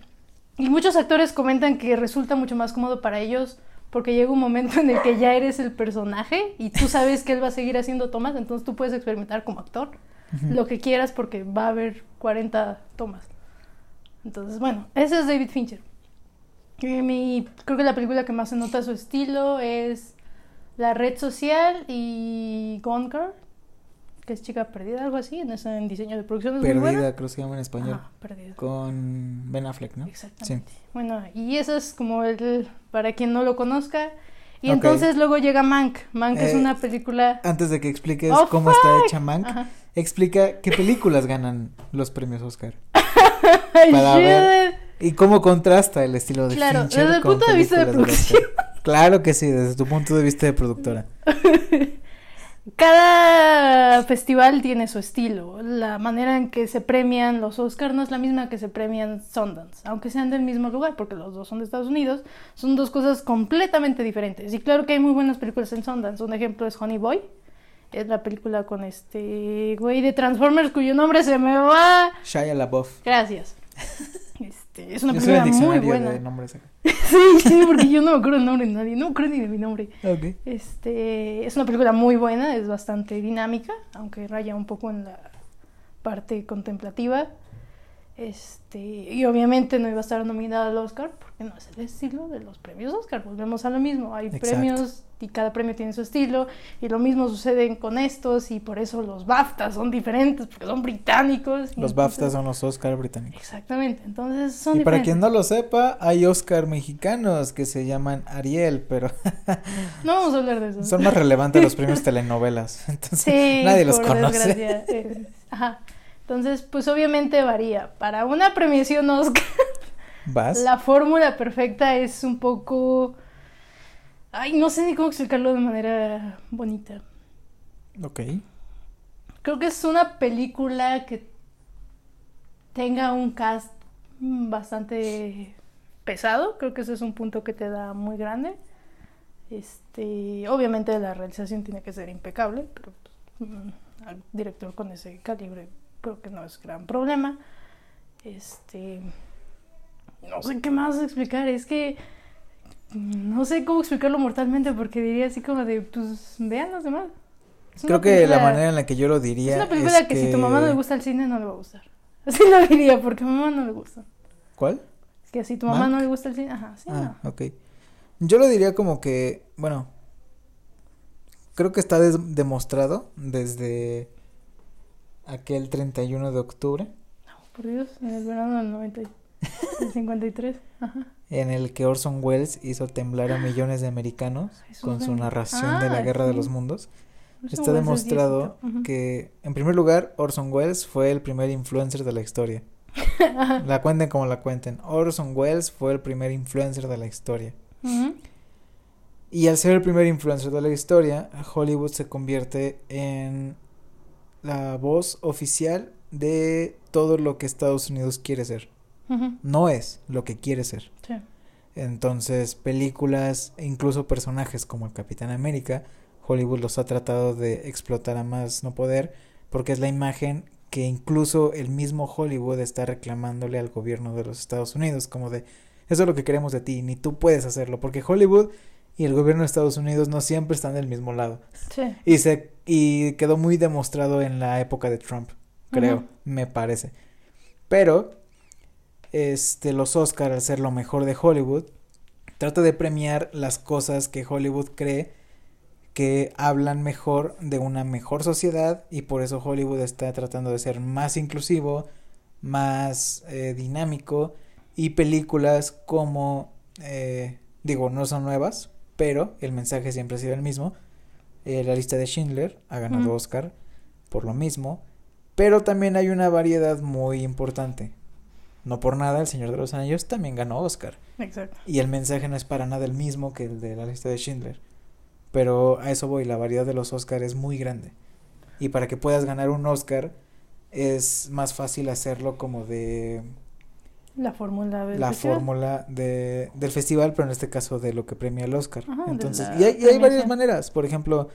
Y muchos actores comentan que resulta mucho más cómodo para ellos porque llega un momento en el que ya eres el personaje y tú sabes que él va a seguir haciendo tomas, entonces tú puedes experimentar como actor lo que quieras porque va a haber 40 tomas. Entonces, bueno, ese es David Fincher. mi, creo que la película que más se nota su estilo es la red social y Gone Girl, que es chica perdida, algo así, en ese en diseño de producción. perdida, creo que se llama en español. perdida. Con Ben Affleck, ¿no? Exactamente. Bueno, y eso es como el, para quien no lo conozca. Y entonces luego llega Mank. Mank es eh, una película. Antes de que expliques oh, cómo está hecha Mank, explica qué películas ganan los premios Oscar. para ver. Y cómo contrasta el estilo de Claro, desde el punto de vista de producción. Claro que sí, desde tu punto de vista de productora. Cada festival tiene su estilo. La manera en que se premian los Oscars no es la misma que se premian Sundance, aunque sean del mismo lugar, porque los dos son de Estados Unidos. Son dos cosas completamente diferentes. Y claro que hay muy buenas películas en Sundance. Un ejemplo es Honey Boy, Es la película con este güey de Transformers cuyo nombre se me va. Shia LaBeouf. Gracias. Este, es una Yo película muy buena. de nombres acá. sí, sí, porque yo no me acuerdo el nombre de nadie, no me acuerdo ni de mi nombre. Este, es una película muy buena, es bastante dinámica, aunque raya un poco en la parte contemplativa. Este, y obviamente no iba a estar nominada al Oscar porque no es el estilo de los premios Oscar. Volvemos a lo mismo, hay Exacto. premios y cada premio tiene su estilo y lo mismo sucede con estos y por eso los BAFTA son diferentes porque son británicos. Los BAFTA son los Oscar británicos. Exactamente, entonces son Y para quien no lo sepa, hay Oscar mexicanos que se llaman Ariel, pero No vamos a hablar de eso. son más relevantes los premios telenovelas. Entonces, Sí, nadie los por conoce. desgracia, eh, ajá. Entonces, pues obviamente varía. Para una premiación Oscar, ¿Vas? la fórmula perfecta es un poco... Ay, no sé ni cómo explicarlo de manera bonita. Ok. Creo que es una película que tenga un cast bastante pesado. Creo que ese es un punto que te da muy grande. Este, obviamente la realización tiene que ser impecable, pero mm, al director con ese calibre creo que no es gran problema. Este, no sé qué más explicar, es que no sé cómo explicarlo mortalmente porque diría así como de, pues vean los demás. Es Creo que la manera en la que yo lo diría es una película que... si tu mamá no le gusta el cine no le va a gustar. Así lo diría, porque a mi mamá no le gusta. ¿Cuál? Es que si tu mamá no le gusta el cine, ajá, sí, Ah, no. ok. Yo lo diría como que, bueno, creo que está des- demostrado desde aquel 31 de octubre Por Dios, en el verano del 90, del 53, ajá. en el que Orson Welles hizo temblar a millones de americanos Jesús con su narración de la Ah, Guerra de los Mundos. Orson Está Welles es demostrado que, en primer lugar, Orson Welles fue el primer influencer de la historia. La cuenten como la cuenten. Orson Welles fue el primer influencer de la historia. Y al ser el primer influencer de la historia, Hollywood se convierte en la voz oficial de todo lo que Estados Unidos quiere ser. No es lo que quiere ser. Sí. Entonces, películas incluso personajes como el Capitán América, Hollywood los ha tratado de explotar a más no poder, porque es la imagen que incluso el mismo Hollywood está reclamándole al gobierno de los Estados Unidos, como de, eso es lo que queremos de ti, ni tú puedes hacerlo, porque Hollywood y el gobierno de Estados Unidos no siempre están del mismo lado. Sí. Y se y quedó muy demostrado en la época de Trump, creo, me parece. Pero este los Oscar al ser lo mejor de Hollywood trata de premiar las cosas que Hollywood cree que hablan mejor de una mejor sociedad y por eso Hollywood está tratando de ser más inclusivo, más eh, dinámico y películas como eh, digo no son nuevas, pero el mensaje siempre ha sido el mismo. Eh, la lista de Schindler ha ganado Ujú. Oscar por lo mismo, pero también hay una variedad muy importante. No por nada, El Señor de los Anillos también ganó Oscar. Exacto. Y el mensaje no es para nada el mismo que el de la lista de Schindler. Pero a eso voy, la variedad de los Oscar es muy grande. Y para que puedas ganar un Oscar es más fácil hacerlo como de La fórmula del la festival. fórmula de, del festival, pero en este caso de lo que premia el Oscar. Ajá, Entonces, y hay, y hay varias maneras. Por ejemplo,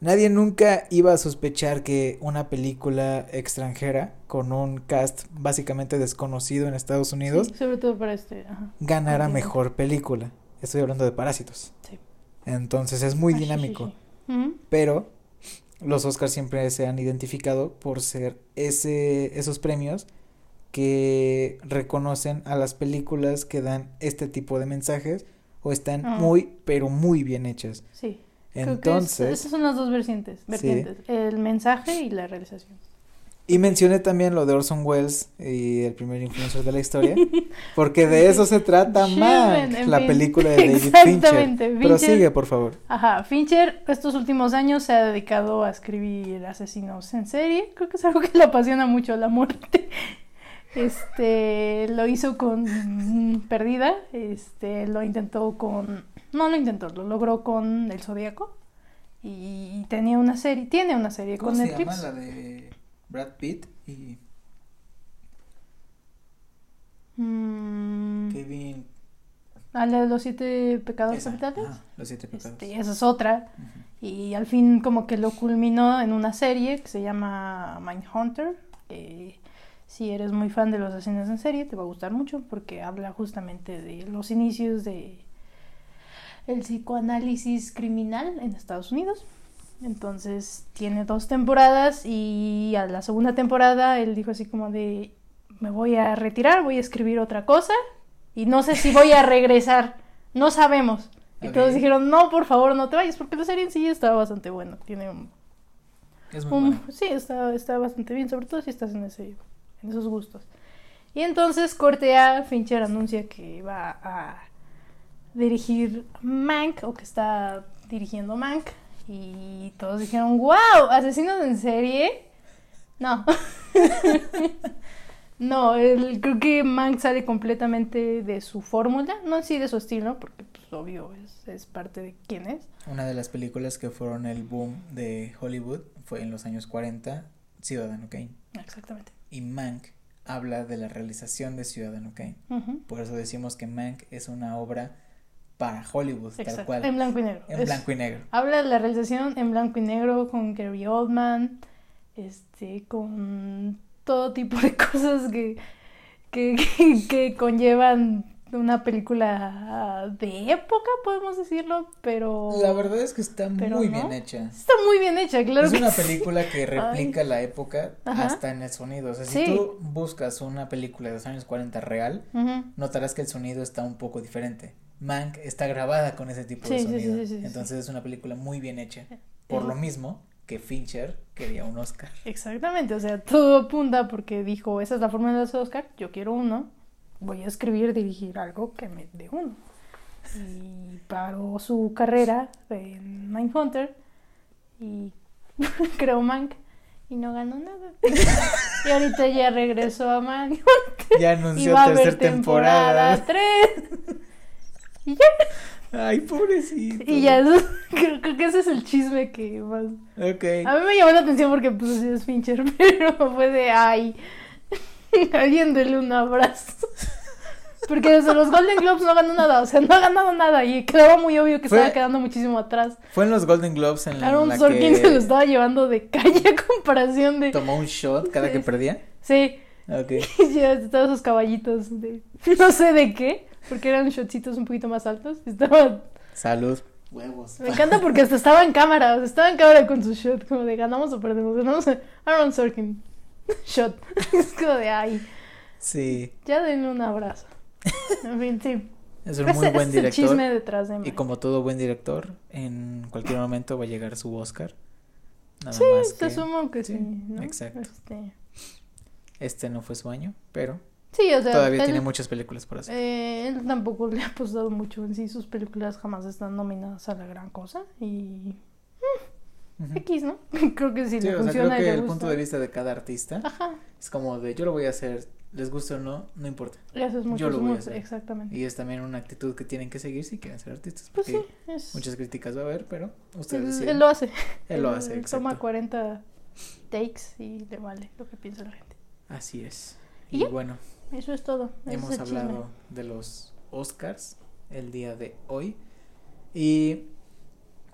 nadie nunca iba a sospechar que una película extranjera con un cast básicamente desconocido en Estados Unidos Sí, sobre todo para este. Ajá. ganara mejor película. Estoy hablando de Parásitos. Sí. Entonces es muy Ah, dinámico. Pero los Oscars siempre se han identificado por ser ese, esos premios que reconocen a las películas que dan este tipo de mensajes o están Ah. muy, pero muy bien hechas. Sí. Entonces, esas son las dos vertientes, vertientes, el mensaje y la realización. y mencioné también lo de Orson Welles y el primer influencer de la historia, porque de eso se trata Sí, en la fin. película de David Fincher. Exactamente, Fincher- sigue, por favor. Ajá, Fincher estos últimos años se ha dedicado a escribir asesinos en serie. Creo que es algo que le apasiona mucho la muerte. Este, lo hizo con Perdida, este, lo intentó con, no lo intentó, lo logró con El Zodíaco y tenía una serie, tiene una serie con Netflix. de Brad Pitt y Mm, Kevin Ah, la de los siete pecados Esa, capitales. ajá, los siete pecados. Este, esa es otra. Y al fin como que lo culminó en una serie que se llama Mindhunter. que si eres muy fan de los asesinos en serie, te va a gustar mucho porque habla justamente de los inicios de el psicoanálisis criminal en Estados Unidos. Entonces tiene dos temporadas y a la segunda temporada él dijo así como de me voy a retirar, voy a escribir otra cosa y no sé si voy a regresar, no sabemos. Y Ok. todos dijeron, no, por favor, no te vayas, porque la serie en sí está bastante buena. Tiene un... Es muy un- bueno. sí, está, está bastante bien, sobre todo si estás en, ese, en esos gustos. Y entonces corte A, Fincher anuncia que va a dirigir Mank, o que está dirigiendo Mank. Y todos dijeron, wow, asesinos en serie. No. no, el- creo que Mank sale completamente de su fórmula, no sí de su estilo, porque pues obvio es, es parte de quién es. Una de las películas que fueron el boom de Hollywood fue en los años 40, Ciudadano Kane. Exactamente. Y Mank habla de la realización de Ciudadano Kane. Por eso decimos que Mank es una obra para Hollywood, tal cual. En blanco y negro. En Es- blanco y negro. Habla de la realización en blanco y negro con Gary Oldman, este, con todo tipo de cosas que, que, que, que conllevan una película de época, podemos decirlo, pero... La verdad es que está muy no. bien hecha. Está muy bien hecha, claro es que una sí. película que replica la época Ajá. hasta en el sonido. O sea, si tú buscas una película de los años 40 real, notarás que el sonido está un poco diferente. Mank está grabada con ese tipo de Sí, sonido. sí, sí. Entonces es una película muy bien hecha. Por Eh. lo mismo que Fincher quería un Oscar. Exactamente, o sea, todo apunta porque dijo, esa es la forma de los Oscar, yo quiero uno, voy a escribir, dirigir algo que me dé uno. Y paró su carrera en Mindhunter y creó Mank y no ganó nada. y ahorita ya regresó a Mank Ya y anunció va a tercera haber temporada temporada. 3. Y ya, Ay, pobrecito. y ya, eso- creo, creo que ese es el chisme que más... A mí me llamó la atención porque pues es Fincher, pero fue de ay, alguien dele un abrazo. Porque desde los Golden Globes no ganó nada, o sea, no ha ganado nada y quedaba muy obvio que Fue- estaba quedando muchísimo atrás. Fue en los Golden Globes en la, Aaron Sorkin que se lo estaba llevando de calle a comparación de... tomó un shot cada que perdía. Sí, Ok. y ya todos esos caballitos de... No sé de qué, porque eran shotcitos un poquito más altos. y Estaba... Salud. Huevos. Me encanta porque hasta estaba en cámara, o sea, estaba en cámara con su shot, como de ganamos o perdemos, ganamos a Aaron Sorkin. Shot. Es como de ay. Sí. Ya denle un abrazo. En fin, sí. Es un muy ese buen es el director. chisme detrás de Y Mank. como todo buen director, en cualquier momento va a llegar su Oscar. Nada Sí, más se que asumo que sí, sí, ¿no? exacto. Este, este no fue su año, pero Sí, o sea, todavía él, tiene muchas películas por hacer. eh, él tampoco le ha apostado mucho en sí. Sus películas jamás están nominadas a la gran cosa. Y Ujú. X, ¿no? Creo que Sí, le o sea, funciona creo y que le el gusta. punto de vista de cada artista Ajá, es como de yo lo voy a hacer, les guste o no, no importa. eso es mucho. Yo lo voy a hacer. Exactamente. Y es también una actitud que tienen que seguir si quieren ser artistas. Pues sí, es... muchas críticas va a haber, pero ustedes Él, él lo hace. Él lo hace, toma exacto. 40 takes y le vale lo que piensa la gente. Así es. ¿Y bueno, Eso es todo. Hemos es hablado de los Oscars el día de hoy y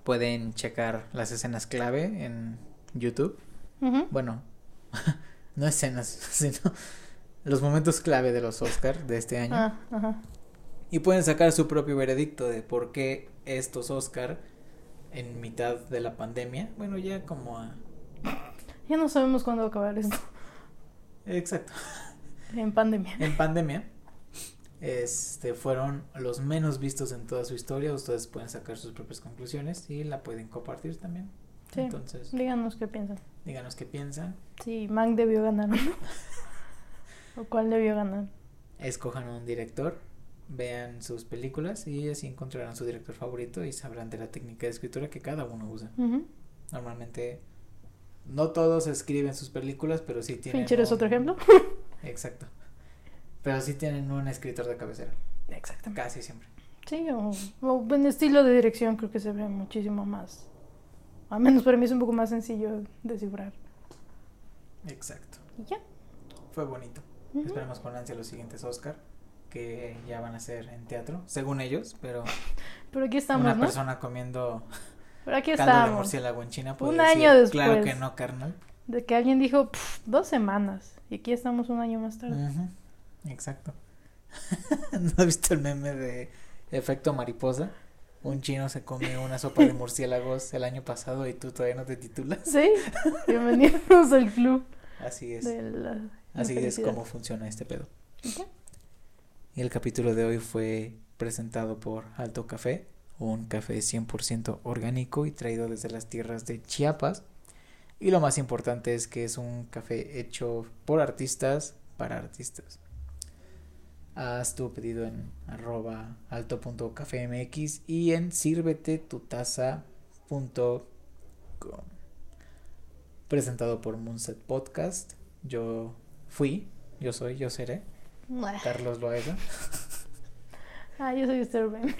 pueden checar las escenas clave en YouTube. Bueno, no escenas, sino los momentos clave de los Oscars de este año. Ah, ajá. Y pueden sacar su propio veredicto de por qué estos Oscar en mitad de la pandemia, bueno, ya como a... Ya no sabemos cuándo va a acabar esto. Exacto. En pandemia. En pandemia, este, fueron los menos vistos en toda su historia. Ustedes pueden sacar sus propias conclusiones y la pueden compartir también. Sí. Entonces, Díganos qué piensan. díganos qué piensan. Si Mank debió ganar o cuál debió ganar. Escojan un director, vean sus películas y así encontrarán su director favorito y sabrán de la técnica de escritura que cada uno usa. Normalmente, no todos escriben sus películas, pero sí tienen. Fincher es otro ejemplo. Exacto. Pero sí tienen un escritor de cabecera, Exactamente. casi siempre. Sí, o, o en estilo de dirección creo que se ve muchísimo más. Al menos para mí es un poco más sencillo descifrar. Exacto. Y ya. Fue bonito. Esperemos con ansia los siguientes Oscar, que ya van a ser en teatro, según ellos, pero Pero aquí estamos, una ¿no? persona comiendo Pero aquí caldo de estamos. murciélago en China Un decir, año después. Claro que no, carnal. De que alguien dijo, "Pff, dos semanas. Y aquí estamos un año más tarde. Exacto. ¿No has visto el meme de efecto mariposa? Un chino se comió una sopa de murciélagos el año pasado y tú todavía no te titulas. Sí, bienvenidos al club Así es. Así es como funciona este pedo. Y el capítulo de hoy fue presentado por Alto Café, un café 100% orgánico y traído desde las tierras de Chiapas. Y lo más importante es que es un café hecho por artistas para artistas. Haz tu pedido en arroba alto.cafemx y en sírvetetutaza.com. Presentado por Moonset Podcast. Yo fui, yo soy, yo seré. Carlos Loaiza. Ah, yo soy Esther Ben.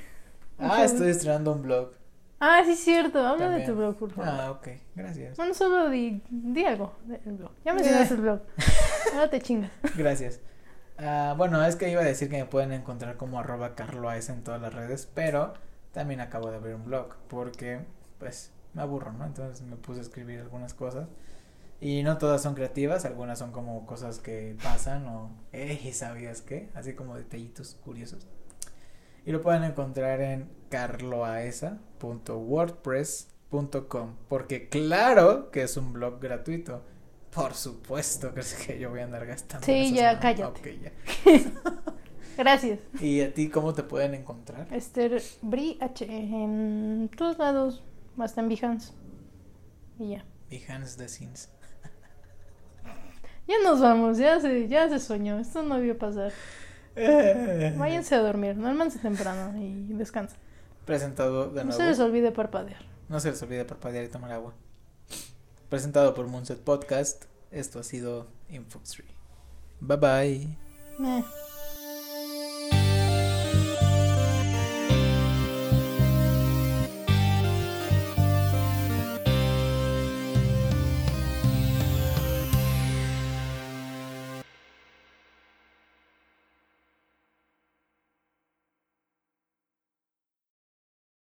Ah, estoy estrenando un blog. Ah, sí, es cierto. Habla de tu blog, por favor. Ah, ok, gracias. Bueno, solo di, di algo del blog. Ya mencionaste Eh. el blog. Ahora te chingas. Gracias. Ah, bueno, es que iba a decir que me pueden encontrar como arroba carloaes en todas las redes, pero también acabo de abrir un blog porque, pues, me aburro, ¿no? Entonces me puse a escribir algunas cosas y no todas son creativas, algunas son como cosas que pasan o, hey, ¿sabías qué? Así como detallitos curiosos. Y lo pueden encontrar en carloaesa.wordpress.com porque claro que es un blog gratuito. Por supuesto, crees que yo voy a andar gastando. Sí, ya, mamadas? cállate. Ya. Gracias. ¿Y a ti cómo te pueden encontrar? Esther Bri H en todos lados. Hasta en Behance. Y ya. Behance the Scenes. Ya nos vamos, ya se, ya se soñó. Esto no a pasar. Váyanse a dormir, duérmanse temprano y descansen. Presentado de No nuevo. se les olvide parpadear. No se les olvide parpadear y tomar agua. Presentado por Moonset Podcast. Esto ha sido Infoxtree. Bye bye. Meh.